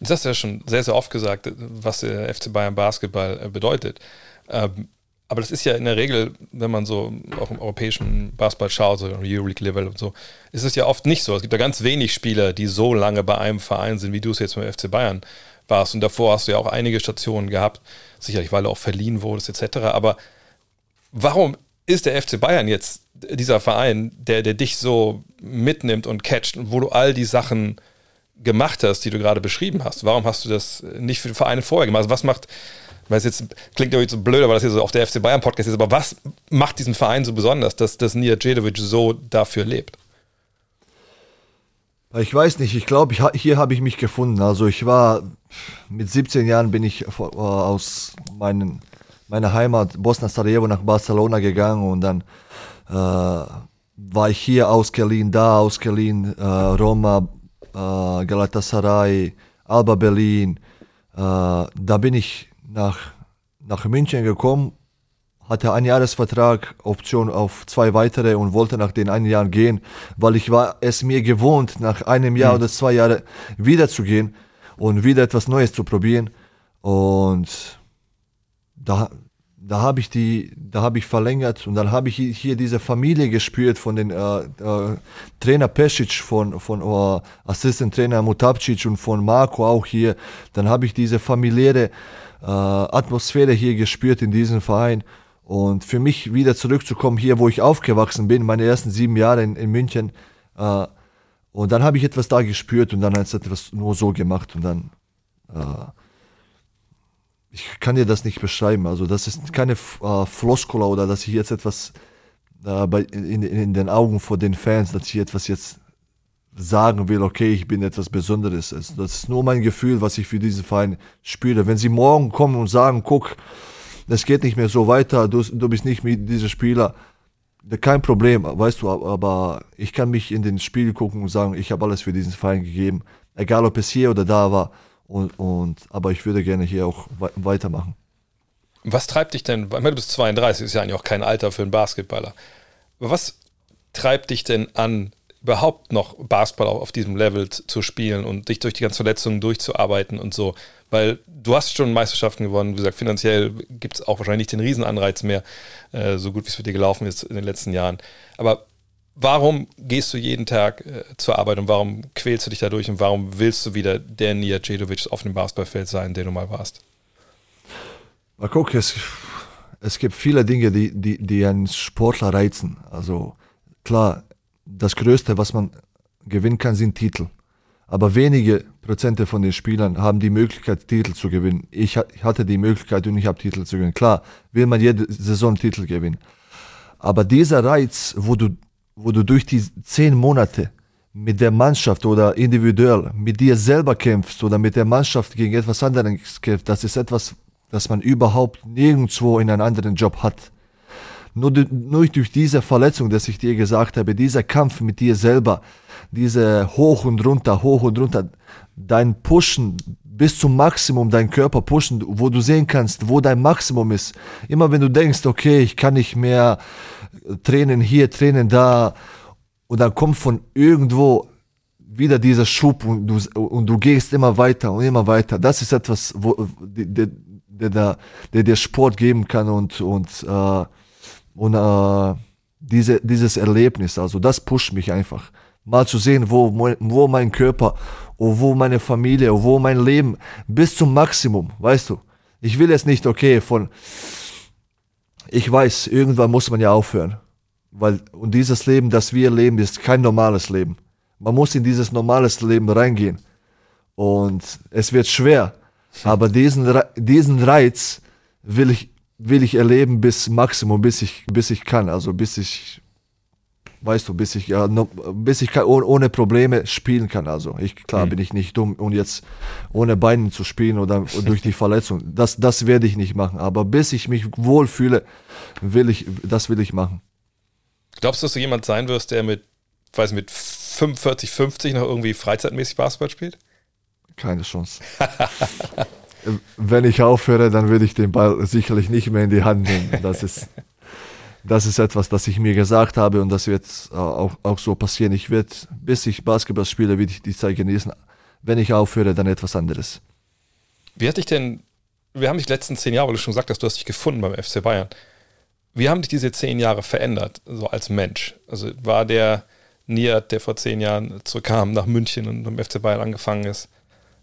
Das hast ja schon sehr, sehr oft gesagt, was der FC Bayern Basketball äh, bedeutet. Aber das ist ja in der Regel, wenn man so auch im europäischen Basketball schaut, so Euroleague-Level und so, ist es ja oft nicht so. Es gibt ja ganz wenig Spieler, die so lange bei einem Verein sind, wie du es jetzt beim FC Bayern warst. Und davor hast du ja auch einige Stationen gehabt, sicherlich, weil du auch verliehen wurdest, etc. Aber warum ist der FC Bayern jetzt dieser Verein, der, der dich so mitnimmt und catcht und wo du all die Sachen gemacht hast, die du gerade beschrieben hast? Warum hast du das nicht für die Vereine vorher gemacht? Also was macht weil es jetzt klingt irgendwie so blöd, weil das hier so auf der FC Bayern Podcast ist, aber was macht diesen Verein so besonders, dass, dass Nia Djedovic so dafür lebt? Ich weiß nicht, ich glaube, hier habe ich mich gefunden. Also ich war mit 17 Jahren bin ich äh, aus meinen, meiner Heimat Bosna Sarajevo nach Barcelona gegangen und dann äh, war ich hier ausgeliehen, da ausgeliehen, äh, Roma, äh, Galatasaray, Alba Berlin. Äh, da bin ich nach, nach München gekommen, hatte einen Jahresvertrag, Option auf zwei weitere und wollte nach den einen Jahren gehen, weil ich war es mir gewohnt, nach einem Jahr mhm. oder zwei Jahren wieder zu gehen und wieder etwas Neues zu probieren. Und da, da habe ich die, da habe ich verlängert und dann habe ich hier diese Familie gespürt von den äh, äh, Trainer Pesic, von von äh, Assistent Trainer Mutapcic und von Marco auch hier. Dann habe ich diese familiäre äh, Atmosphäre hier gespürt in diesem Verein. Und für mich wieder zurückzukommen hier, wo ich aufgewachsen bin, meine ersten sieben Jahre in, in München. Äh, und dann habe ich etwas da gespürt und dann hat es etwas nur so gemacht und dann. Äh, ich kann dir das nicht beschreiben. Also das ist keine äh, Floskula oder dass ich jetzt etwas äh, in, in den Augen vor den Fans, dass ich etwas jetzt sagen will, okay, ich bin etwas Besonderes. Das ist nur mein Gefühl, was ich für diesen Verein spüre. Wenn sie morgen kommen und sagen, guck, es geht nicht mehr so weiter, du, du bist nicht mit diesem Spieler, kein Problem, weißt du, aber ich kann mich in den Spiel gucken und sagen, ich habe alles für diesen Verein gegeben, egal ob es hier oder da war. Und, und, aber ich würde gerne hier auch weitermachen. Was treibt dich denn, weil du bist 32, ist ja eigentlich auch kein Alter für einen Basketballer. was treibt dich denn an, überhaupt noch Basketball auf diesem Level zu spielen und dich durch die ganzen Verletzungen durchzuarbeiten und so. Weil du hast schon Meisterschaften gewonnen, wie gesagt, finanziell gibt es auch wahrscheinlich nicht den Riesenanreiz mehr, äh, so gut wie es für dich gelaufen ist in den letzten Jahren. Aber warum gehst du jeden Tag äh, zur Arbeit und warum quälst du dich dadurch und warum willst du wieder der Nia Cedovic auf dem Basketballfeld sein, der du mal warst? Mal gucken, es, es gibt viele Dinge, die, die, die einen Sportler reizen. Also klar, das Größte, was man gewinnen kann, sind Titel. Aber wenige Prozente von den Spielern haben die Möglichkeit, Titel zu gewinnen. Ich hatte die Möglichkeit und ich habe Titel zu gewinnen. Klar, will man jede Saison Titel gewinnen. Aber dieser Reiz, wo du, wo du durch die zehn Monate mit der Mannschaft oder individuell mit dir selber kämpfst oder mit der Mannschaft gegen etwas anderes kämpfst, das ist etwas, das man überhaupt nirgendwo in einem anderen Job hat. Nur, nur durch diese Verletzung, dass ich dir gesagt habe, dieser Kampf mit dir selber, diese hoch und runter, hoch und runter, dein Pushen bis zum Maximum, dein Körper pushen, wo du sehen kannst, wo dein Maximum ist. Immer wenn du denkst, okay, ich kann nicht mehr Tränen hier, Tränen da, und dann kommt von irgendwo wieder dieser Schub und du, und du gehst immer weiter und immer weiter. Das ist etwas, wo, der, der, der, der Sport geben kann und, und äh, und äh, diese, dieses Erlebnis, also das pusht mich einfach. Mal zu sehen, wo, wo mein Körper, wo meine Familie, wo mein Leben bis zum Maximum, weißt du. Ich will jetzt nicht, okay, von, ich weiß, irgendwann muss man ja aufhören. Weil, und dieses Leben, das wir leben, ist kein normales Leben. Man muss in dieses normales Leben reingehen. Und es wird schwer. Aber diesen, diesen Reiz will ich will ich erleben bis Maximum, bis ich, bis ich kann. Also bis ich, weißt du, bis ich, ja, bis ich kann, ohne Probleme spielen kann. Also ich, klar mhm. bin ich nicht dumm und jetzt ohne Beinen zu spielen oder durch die Verletzung. Das, das werde ich nicht machen. Aber bis ich mich wohlfühle, will ich, das will ich machen. Glaubst du, dass du jemand sein wirst, der mit, weiß mit 45, 50 noch irgendwie freizeitmäßig Basketball spielt? Keine Chance. wenn ich aufhöre, dann würde ich den Ball sicherlich nicht mehr in die Hand nehmen. Das ist, das ist etwas, das ich mir gesagt habe und das wird auch, auch so passieren. Ich werde, bis ich Basketball spiele, würde ich die Zeit genießen. Wenn ich aufhöre, dann etwas anderes. Wie hat dich denn, wir haben dich letzten zehn Jahre, weil du schon gesagt hast, du hast dich gefunden beim FC Bayern. Wie haben dich diese zehn Jahre verändert, so als Mensch? Also war der Niat, der vor zehn Jahren zurückkam nach München und beim FC Bayern angefangen ist,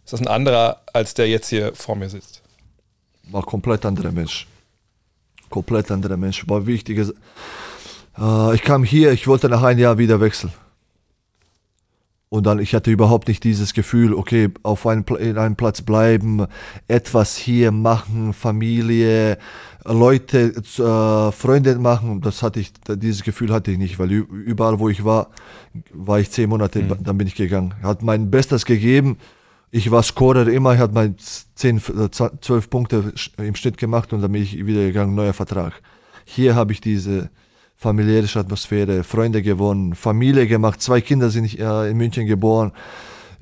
ist das ein anderer, als der jetzt hier vor mir sitzt? War komplett anderer Mensch. Komplett anderer Mensch. War wichtig. Äh, ich kam hier, ich wollte nach einem Jahr wieder wechseln. Und dann, ich hatte überhaupt nicht dieses Gefühl, okay, auf einem, in einem Platz bleiben, etwas hier machen, Familie, Leute, äh, Freunde machen. Das hatte ich, dieses Gefühl hatte ich nicht, weil überall, wo ich war, war ich zehn Monate, mhm. dann bin ich gegangen. Hat mein Bestes gegeben ich war Scorer immer, ich habe mal 10, 12 äh, Punkte im Schnitt gemacht und dann bin ich wieder gegangen, neuer Vertrag. Hier habe ich diese familiäre Atmosphäre, Freunde gewonnen, Familie gemacht, zwei Kinder sind äh, in München geboren.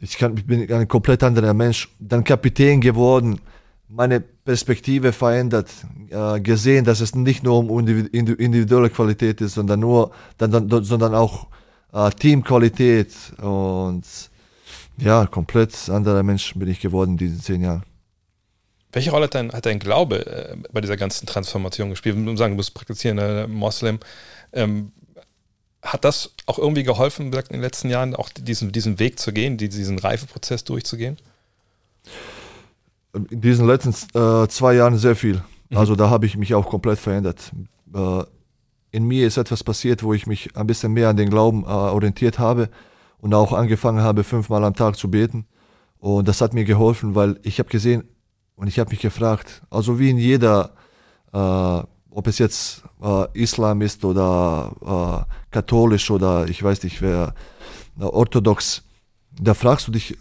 Ich, bin ein komplett anderer Mensch. Dann Kapitän geworden, meine Perspektive verändert, äh, gesehen, dass es nicht nur um individuelle Qualität ist, sondern nur, sondern auch Teamqualität und ja, komplett anderer Mensch bin ich geworden in diesen zehn Jahren. Welche Rolle hat dein, hat dein Glaube äh, bei dieser ganzen Transformation gespielt? Du sagen, du bist praktizierender Moslem. Ähm, hat das auch irgendwie geholfen, in den letzten Jahren auch diesen, diesen Weg zu gehen, diesen Reifeprozess durchzugehen? In diesen letzten äh, zwei Jahren sehr viel. Mhm. Also da habe ich mich auch komplett verändert. Äh, in mir ist etwas passiert, wo ich mich ein bisschen mehr an den Glauben äh, orientiert habe und auch angefangen habe, fünfmal am Tag zu beten. Und das hat mir geholfen, weil ich habe gesehen und ich habe mich gefragt, also wie in jeder, äh, ob es jetzt äh, Islam ist oder äh, katholisch oder ich weiß nicht wer, äh, orthodox, da fragst du dich,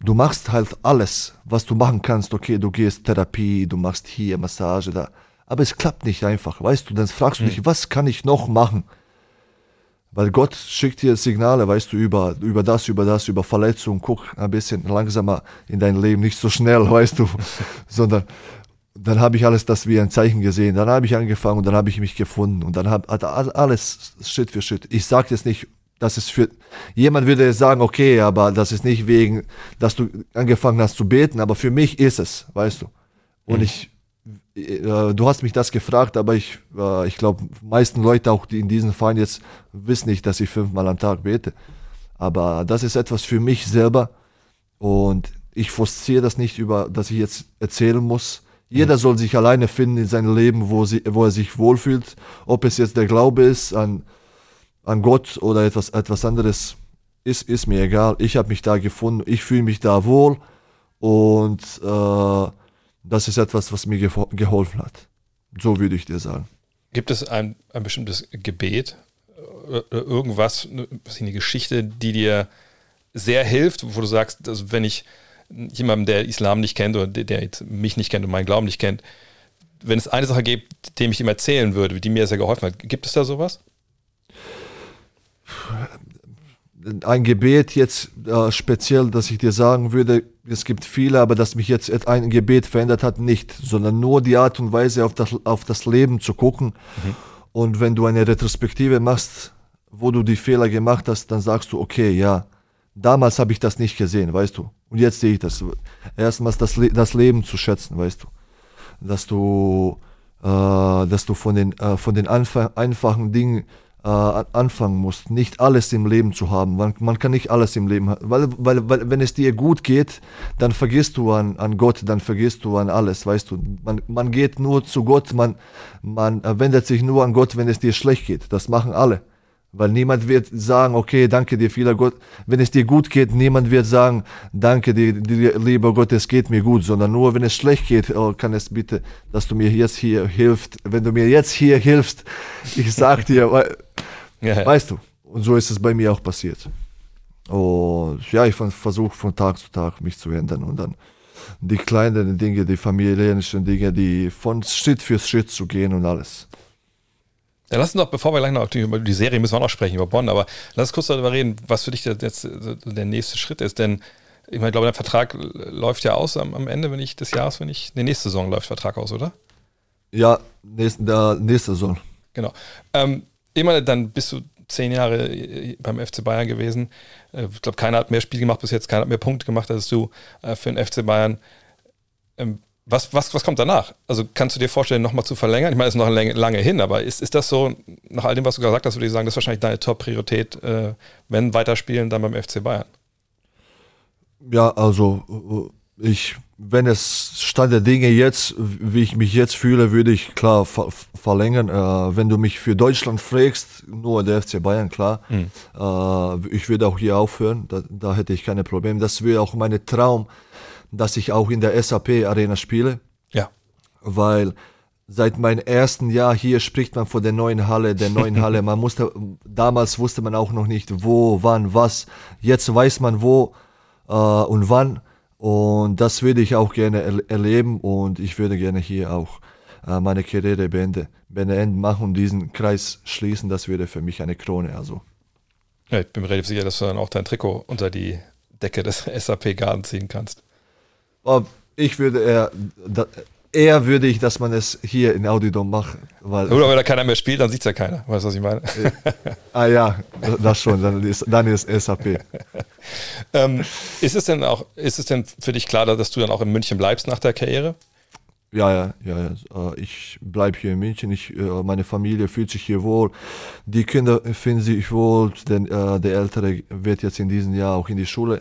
du machst halt alles, was du machen kannst. Okay, du gehst Therapie, du machst hier Massage da, aber es klappt nicht einfach, weißt du? Dann fragst du mhm. dich, was kann ich noch machen? Weil Gott schickt dir Signale, weißt du, über, über das, über das, über Verletzung. Guck ein bisschen langsamer in dein Leben, nicht so schnell, weißt du, sondern dann habe ich alles das wie ein Zeichen gesehen. Dann habe ich angefangen und dann habe ich mich gefunden und dann hat alles Schritt für Schritt. Ich sage jetzt nicht das ist für, jemand würde sagen, okay, aber das ist nicht wegen, dass du angefangen hast zu beten, aber für mich ist es, weißt du. Und mhm. ich, du hast mich das gefragt, aber ich, äh, ich glaube, meisten Leute auch die in diesem Fall jetzt wissen nicht, dass ich fünfmal am Tag bete. Aber das ist etwas für mich selber und ich forciere das nicht über, dass ich jetzt erzählen muss. Jeder mhm. soll sich alleine finden in seinem Leben, wo, sie, wo er sich wohlfühlt. Ob es jetzt der Glaube ist an, an Gott oder etwas, etwas anderes, ist, ist mir egal. Ich habe mich da gefunden, ich fühle mich da wohl und äh, das ist etwas, was mir geholfen hat. So würde ich dir sagen. Gibt es ein, ein bestimmtes Gebet, äh, irgendwas, eine Geschichte, die dir sehr hilft, wo du sagst, also wenn ich jemandem, der Islam nicht kennt oder der, mich nicht kennt und meinen Glauben nicht kennt, wenn es eine Sache gibt, dem ich ihm erzählen würde, die mir sehr geholfen hat, gibt es da sowas? Ein Gebet jetzt äh, speziell, dass ich dir sagen würde, es gibt viele, aber dass mich jetzt ein Gebet verändert hat, nicht, sondern nur die Art und Weise auf das, auf das Leben zu gucken. Mhm. Und wenn du eine Retrospektive machst, wo du die Fehler gemacht hast, dann sagst du, okay, ja, damals habe ich das nicht gesehen, weißt du. Und jetzt sehe ich das. Erstmals das, das Leben zu schätzen, weißt du. Dass du, äh, dass du von den, äh, von den einfachen Dingen äh, anfangen musst, nicht alles im Leben zu haben. Man, man kann nicht alles im Leben haben. Weil, weil, weil wenn es dir gut geht, dann vergisst du an, an Gott, dann vergisst du an alles, weißt du. Man, man geht nur zu Gott, man, man wendet sich nur an Gott, wenn es dir schlecht geht. Das machen alle. Weil niemand wird sagen, okay, danke dir, vieler Gott. Wenn es dir gut geht, niemand wird sagen, danke dir, dir, lieber Gott, es geht mir gut, sondern nur wenn es schlecht geht, oh, kann es bitte, dass du mir jetzt hier hilfst. Wenn du mir jetzt hier hilfst, ich sag dir, we ja. weißt du. Und so ist es bei mir auch passiert. Und ja, ich versuche von Tag zu Tag mich zu ändern und dann die kleinen Dinge, die familiären Dinge, die von Schritt für Schritt zu gehen und alles. Ja, lass uns doch, bevor wir gleich noch über die Serie müssen wir noch sprechen, über Bonn, aber lass uns kurz darüber reden, was für dich der, jetzt der nächste Schritt ist. Denn ich, meine, ich glaube, der Vertrag läuft ja aus am, am, Ende wenn ich, des Jahres, wenn ich. Die nächste Saison läuft Vertrag aus, oder? Ja, nächste, der nächste Saison. Genau. Ähm, immer dann bist du zehn Jahre äh, beim FC Bayern gewesen. Äh, ich glaube, keiner hat mehr Spiele gemacht bis jetzt, keiner hat mehr Punkte gemacht als du äh, für den FC Bayern. Ähm, was, was, was kommt danach? Also kannst du dir vorstellen, nochmal zu verlängern? Ich meine, es ist noch lange, lange hin, aber ist, ist das so, nach all dem, was du gesagt hast, würde ich sagen, das ist wahrscheinlich deine Top-Priorität, äh, wenn weiterspielen, dann beim FC Bayern? Ja, also ich, wenn es Stand der Dinge jetzt, wie ich mich jetzt fühle, würde ich klar ver verlängern. Äh, wenn du mich für Deutschland fragst, nur der FC Bayern, klar. Mhm. Äh, ich würde auch hier aufhören, da, da hätte ich keine Probleme. Das wäre auch mein Traum dass ich auch in der SAP Arena spiele. Ja. Weil seit meinem ersten Jahr hier spricht man von der neuen Halle, der neuen Halle. Man musste, damals wusste man auch noch nicht, wo, wann, was. Jetzt weiß man wo äh, und wann. Und das würde ich auch gerne er erleben und ich würde gerne hier auch äh, meine Karriere beenden, beenden, machen und diesen Kreis schließen. Das wäre für mich eine Krone. Also. Ja, ich bin mir relativ sicher, dass du dann auch dein Trikot unter die Decke des SAP Garden ziehen kannst. Ich würde eher, eher würde ich, dass man es hier in Audidom macht. Weil Oder wenn da keiner mehr spielt, dann sieht es ja keiner. Weißt du, was ich meine? ah ja, das schon, dann ist, dann ist SAP. ähm, ist es denn auch, ist es denn für dich klar, dass du dann auch in München bleibst nach der Karriere? Ja, ja, ja, ja. Äh, ich bleibe hier in München. Ich, äh, meine Familie fühlt sich hier wohl. Die Kinder finden sich wohl, denn äh, der Ältere wird jetzt in diesem Jahr auch in die Schule äh,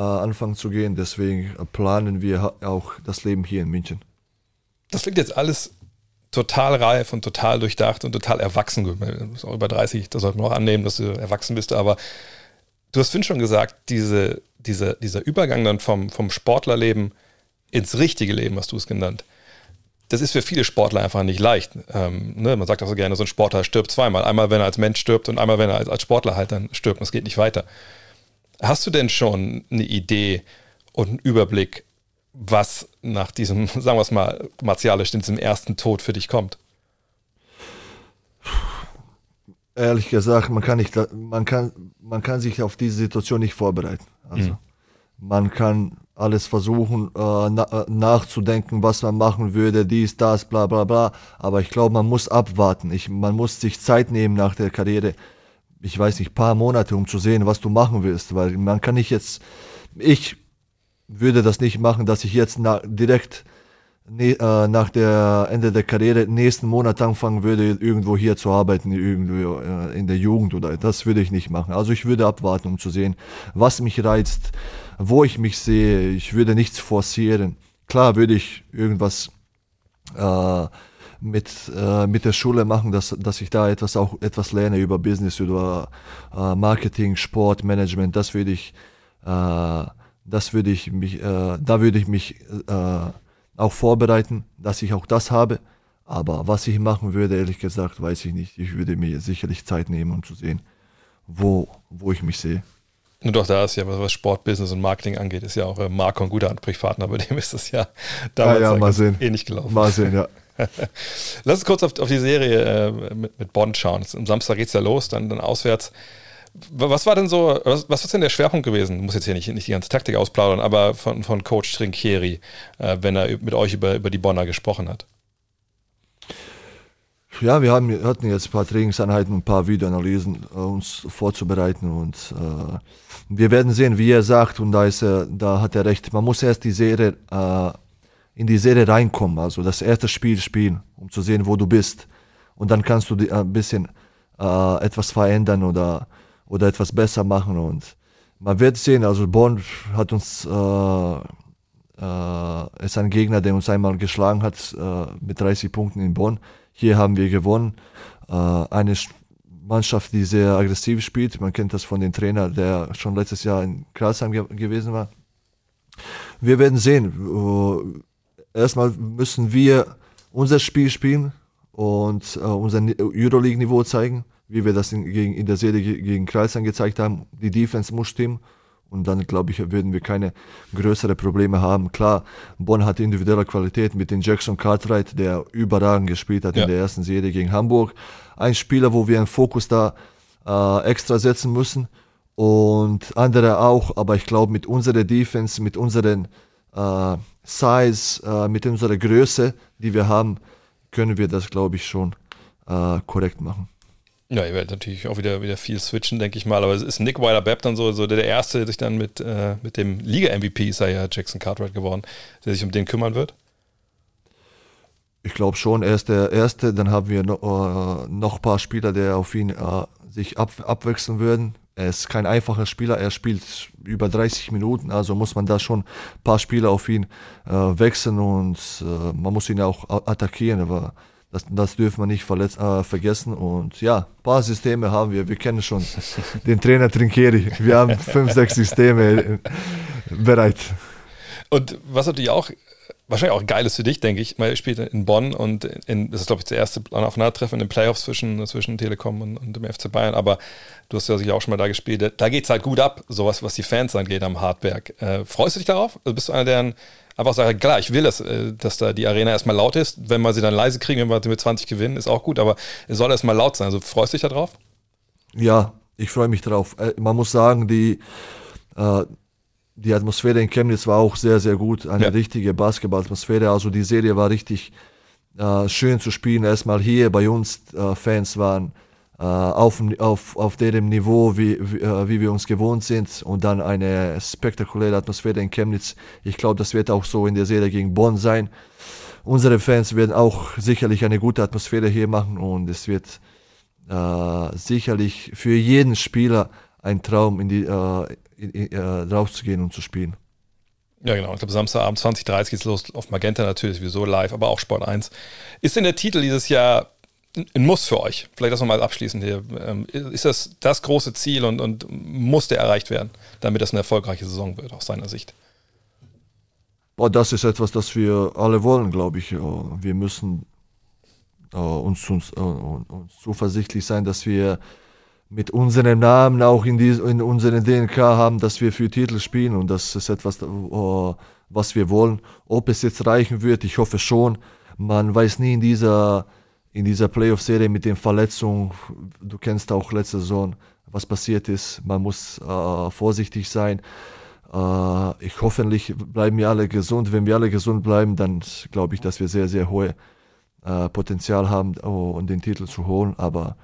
anfangen zu gehen. Deswegen planen wir auch das Leben hier in München. Das klingt jetzt alles total reif und total durchdacht und total erwachsen. Du bist auch über 30, da sollte man auch annehmen, dass du erwachsen bist. Aber du hast vorhin schon gesagt, diese, diese, dieser Übergang dann vom, vom Sportlerleben ins richtige Leben, hast du es genannt, das ist für viele Sportler einfach nicht leicht. Ähm, ne? Man sagt auch so gerne, so ein Sportler stirbt zweimal. Einmal, wenn er als Mensch stirbt und einmal, wenn er als, als Sportler halt dann stirbt. Das geht nicht weiter. Hast du denn schon eine Idee und einen Überblick, was nach diesem, sagen wir es mal, martialisch, diesem ersten Tod für dich kommt? Ehrlich gesagt, man kann, nicht, man kann, man kann sich auf diese Situation nicht vorbereiten. Also, mhm. Man kann alles versuchen äh, äh, nachzudenken, was man machen würde, dies, das, bla bla bla. Aber ich glaube, man muss abwarten. Ich, man muss sich Zeit nehmen nach der Karriere ich weiß nicht, paar Monate, um zu sehen, was du machen willst, weil man kann nicht jetzt, ich würde das nicht machen, dass ich jetzt na, direkt ne, äh, nach der Ende der Karriere nächsten Monat anfangen würde, irgendwo hier zu arbeiten, irgendwo äh, in der Jugend oder das würde ich nicht machen. Also ich würde abwarten, um zu sehen, was mich reizt, wo ich mich sehe. Ich würde nichts forcieren. Klar würde ich irgendwas äh, mit, äh, mit der Schule machen, dass, dass ich da etwas auch etwas lerne über Business, über äh, Marketing, Sport, Management. Das würde ich, äh, das würde ich mich, äh, da würde ich mich äh, auch vorbereiten, dass ich auch das habe. Aber was ich machen würde, ehrlich gesagt, weiß ich nicht. Ich würde mir sicherlich Zeit nehmen, um zu sehen, wo, wo ich mich sehe. Und doch da ist ja, was Sport, Business und Marketing angeht, ist ja auch äh, Marco ein guter Ansprechpartner, bei dem ist das ja damals ja, ja, mal sehen. ähnlich gelaufen. Mal sehen, ja. Lass uns kurz auf, auf die Serie äh, mit, mit Bonn schauen. Am Samstag geht es ja los, dann, dann auswärts. Was war denn so, was, was ist denn der Schwerpunkt gewesen? Ich muss jetzt hier nicht, nicht die ganze Taktik ausplaudern, aber von, von Coach Trinkieri, äh, wenn er mit euch über, über die Bonner gesprochen hat. Ja, wir haben, hatten jetzt ein paar Trainingseinheiten und ein paar Videoanalysen, äh, uns vorzubereiten und äh, wir werden sehen, wie er sagt und da, ist er, da hat er recht. Man muss erst die Serie, äh, in die Serie reinkommen, also das erste Spiel spielen, um zu sehen, wo du bist und dann kannst du ein bisschen äh, etwas verändern oder oder etwas besser machen. Und man wird sehen, also Bonn hat uns, äh, äh, ist ein Gegner, der uns einmal geschlagen hat äh, mit 30 Punkten in Bonn. Hier haben wir gewonnen. Äh, eine Mannschaft, die sehr aggressiv spielt. Man kennt das von dem Trainer, der schon letztes Jahr in Kralsheim ge gewesen war. Wir werden sehen. Erstmal müssen wir unser Spiel spielen und äh, unser Euroleague-Niveau zeigen wie wir das in, gegen, in der Serie gegen Kreisheim gezeigt haben, die Defense muss stimmen. Und dann, glaube ich, würden wir keine größeren Probleme haben. Klar, Bonn hat individuelle Qualität mit dem Jackson Cartwright, der überragend gespielt hat ja. in der ersten Serie gegen Hamburg. Ein Spieler, wo wir einen Fokus da äh, extra setzen müssen. Und andere auch, aber ich glaube, mit unserer Defense, mit unseren äh, Size, äh, mit unserer Größe, die wir haben, können wir das, glaube ich, schon äh, korrekt machen. Ja, ihr werdet natürlich auch wieder, wieder viel switchen, denke ich mal. Aber es ist Nick Weiler-Bepp dann so, so der, der Erste, der sich dann mit, äh, mit dem Liga-MVP, ist er ja Jackson Cartwright geworden, der sich um den kümmern wird? Ich glaube schon, er ist der Erste. Dann haben wir noch, äh, noch ein paar Spieler, die auf ihn äh, sich ab, abwechseln würden. Er ist kein einfacher Spieler, er spielt über 30 Minuten, also muss man da schon ein paar Spieler auf ihn äh, wechseln und äh, man muss ihn auch attackieren. Aber das, das dürfen wir nicht verletz, äh, vergessen. Und ja, ein paar Systeme haben wir. Wir kennen schon den Trainer Trinkieri. Wir haben fünf, sechs Systeme bereit. Und was natürlich auch wahrscheinlich auch geil ist für dich, denke ich. Man spielt in Bonn und in, das ist, glaube ich, das erste Aufeinandertreffen in den Playoffs zwischen, zwischen Telekom und, und, dem FC Bayern. Aber du hast ja sicher auch schon mal da gespielt. Da geht es halt gut ab, sowas, was die Fans angeht am Hartberg. Äh, freust du dich darauf? Also bist du einer, der einfach sagt, klar, ich will, dass, äh, dass da die Arena erstmal laut ist. Wenn wir sie dann leise kriegen, wenn wir sie mit 20 gewinnen, ist auch gut, aber es soll erstmal laut sein. Also freust du dich darauf? Ja, ich freue mich drauf. Äh, man muss sagen, die, äh, die Atmosphäre in Chemnitz war auch sehr, sehr gut. Eine ja. richtige Basketballatmosphäre. Also die Serie war richtig äh, schön zu spielen. Erstmal hier bei uns äh, Fans waren äh, auf, auf, auf dem Niveau, wie, wie, äh, wie, wir uns gewohnt sind und dann eine spektakuläre Atmosphäre in Chemnitz. Ich glaube, das wird auch so in der Serie gegen Bonn sein. Unsere Fans werden auch sicherlich eine gute Atmosphäre hier machen und es wird äh, sicherlich für jeden Spieler ein Traum, in die, äh, in, in, äh, rauszugehen und zu spielen. Ja, genau. Ich glaube, Samstagabend 20.30 geht es los auf Magenta natürlich, sowieso live, aber auch Sport 1. Ist denn der Titel dieses Jahr ein Muss für euch? Vielleicht das nochmal abschließend hier. Ähm, ist das das große Ziel und, und muss der erreicht werden, damit das eine erfolgreiche Saison wird, aus seiner Sicht? Boah, das ist etwas, das wir alle wollen, glaube ich. Wir müssen uh, uns, uns, uh, uns zuversichtlich sein, dass wir mit unserem Namen auch in, die, in unserer DNK haben, dass wir für Titel spielen und das ist etwas, uh, was wir wollen. Ob es jetzt reichen wird, ich hoffe schon. Man weiß nie in dieser in dieser Playoff-Serie mit den Verletzungen, du kennst auch letzte Saison, was passiert ist. Man muss äh, vorsichtig sein. Äh, ich hoffentlich bleiben wir alle gesund. Wenn wir alle gesund bleiben, dann glaube ich, dass wir sehr, sehr hohe äh, Potenzial haben, um den Titel zu holen. Aber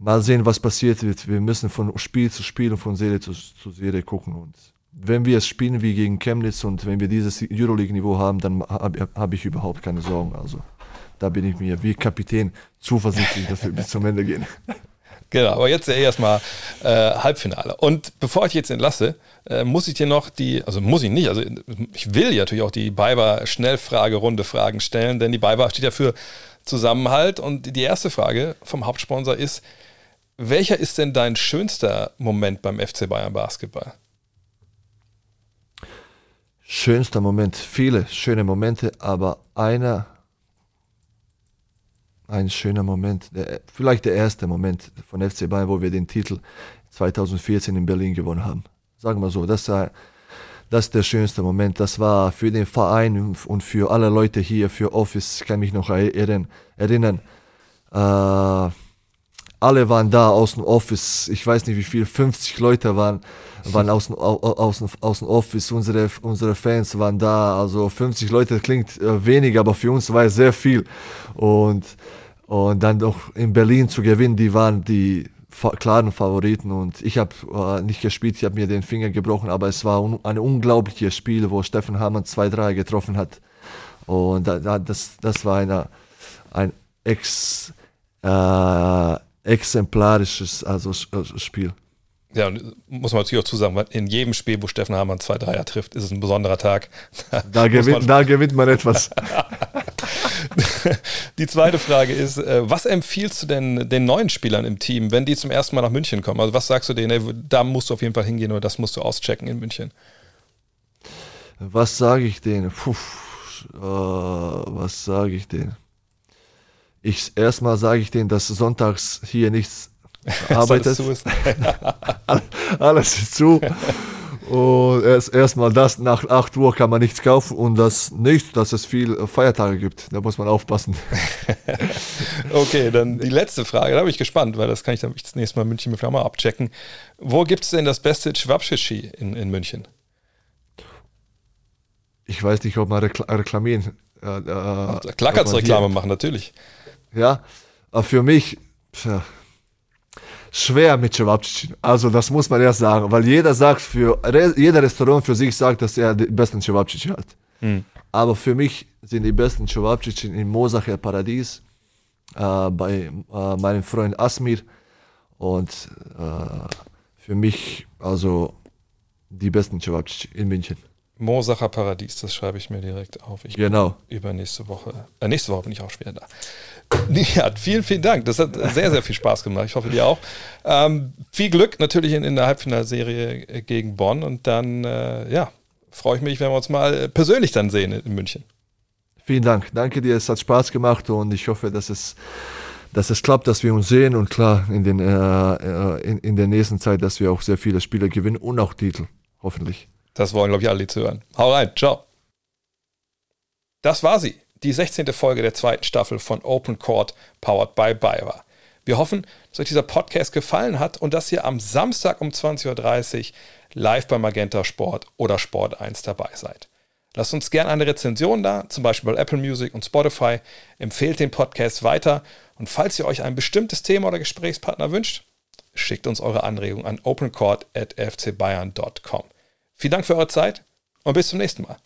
mal sehen, was passiert wird. Wir müssen von Spiel zu Spiel und von Serie zu, zu Serie gucken. Und wenn wir es spielen wie gegen Chemnitz und wenn wir dieses Euroleague-Niveau haben, dann habe hab ich überhaupt keine Sorgen. Also da bin ich mir wie Kapitän zuversichtlich, dass wir bis zum Ende gehen. Genau, aber jetzt erstmal äh, Halbfinale. Und bevor ich jetzt entlasse, äh, muss ich dir noch die, also muss ich nicht, also ich will ja natürlich auch die Biber Schnellfragerunde Fragen stellen, denn die Biber steht ja für Zusammenhalt. Und die erste Frage vom Hauptsponsor ist, welcher ist denn dein schönster Moment beim FC Bayern Basketball? Schönster Moment, viele schöne Momente, aber einer ein schöner Moment, der, vielleicht der erste Moment von FC Bayern, wo wir den Titel 2014 in Berlin gewonnen haben. Sagen wir so, das war das ist der schönste Moment. Das war für den Verein und für alle Leute hier, für Office, kann mich noch erinnern. erinnern. Äh, alle waren da aus dem Office. Ich weiß nicht wie viel, 50 Leute waren, waren aus, dem, aus, aus dem Office. Unsere, unsere Fans waren da. Also 50 Leute klingt äh, wenig, aber für uns war es sehr viel. Und und dann doch in Berlin zu gewinnen, die waren die klaren Favoriten und ich habe äh, nicht gespielt, ich habe mir den Finger gebrochen, aber es war un ein unglaubliches Spiel, wo Steffen Hamann zwei, drei getroffen hat und da, da, das, das war eine, ein ex, äh, exemplarisches also, Spiel. Ja, und muss man natürlich auch zusagen, in jedem Spiel, wo Steffen Hamann zwei Dreier trifft, ist es ein besonderer Tag. Da, gewinnt, da gewinnt man etwas. die zweite Frage ist, äh, was empfiehlst du denn den neuen Spielern im Team, wenn die zum ersten Mal nach München kommen? Also was sagst du denen, da musst du auf jeden Fall hingehen oder das musst du auschecken in München? Was sage ich denen? Puh, äh, was sage ich denen? Ich, erstmal sage ich denen, dass sonntags hier nichts arbeitet. alles, zu ist. alles ist zu. Und erst erstmal das, nach 8 Uhr kann man nichts kaufen und das nicht, dass es viel Feiertage gibt. Da muss man aufpassen. okay, dann die letzte Frage, da bin ich gespannt, weil das kann ich dann das nächste Mal in München mit mal abchecken. Wo gibt es denn das beste Schwabschichi in, in München? Ich weiß nicht, ob man rekl reklamieren. Äh, äh, Klackertsreklame machen, natürlich. Ja, aber für mich, tja, schwer mit Cevapcic. Also das muss man erst sagen, weil jeder sagt für jeder Restaurant für sich sagt, dass er den besten Cevapcic hat. Hm. Aber für mich sind die besten Cevapcic in Mosacher Paradies äh, bei äh, meinem Freund Asmir und äh, für mich also die besten Cevapcic in München. Mosacher Paradies, das schreibe ich mir direkt auf. Ich genau. Übernächste Woche. Äh, nächste Woche bin ich auch schwer da. Ja, vielen, vielen Dank. Das hat sehr, sehr viel Spaß gemacht. Ich hoffe, dir auch. Ähm, viel Glück natürlich in, in der Halbfinalserie äh, gegen Bonn und dann, äh, ja, freue ich mich, wenn wir uns mal äh, persönlich dann sehen in, in München. Vielen Dank. Danke dir. Es hat Spaß gemacht und ich hoffe, dass es dass es klappt, dass wir uns sehen und klar in, den, äh, in, in der nächsten Zeit, dass wir auch sehr viele Spiele gewinnen und auch Titel, hoffentlich. Das wollen, glaube ich, alle zu hören. Hau rein, ciao. Das war sie, die 16. Folge der zweiten Staffel von Open Court Powered by Bayer. Wir hoffen, dass euch dieser Podcast gefallen hat und dass ihr am Samstag um 20.30 Uhr live bei Magenta Sport oder Sport 1 dabei seid. Lasst uns gerne eine Rezension da, zum Beispiel bei Apple Music und Spotify. Empfehlt den Podcast weiter und falls ihr euch ein bestimmtes Thema oder Gesprächspartner wünscht, schickt uns eure Anregung an opencourt.fcbayern.com. Vielen Dank für eure Zeit und bis zum nächsten Mal.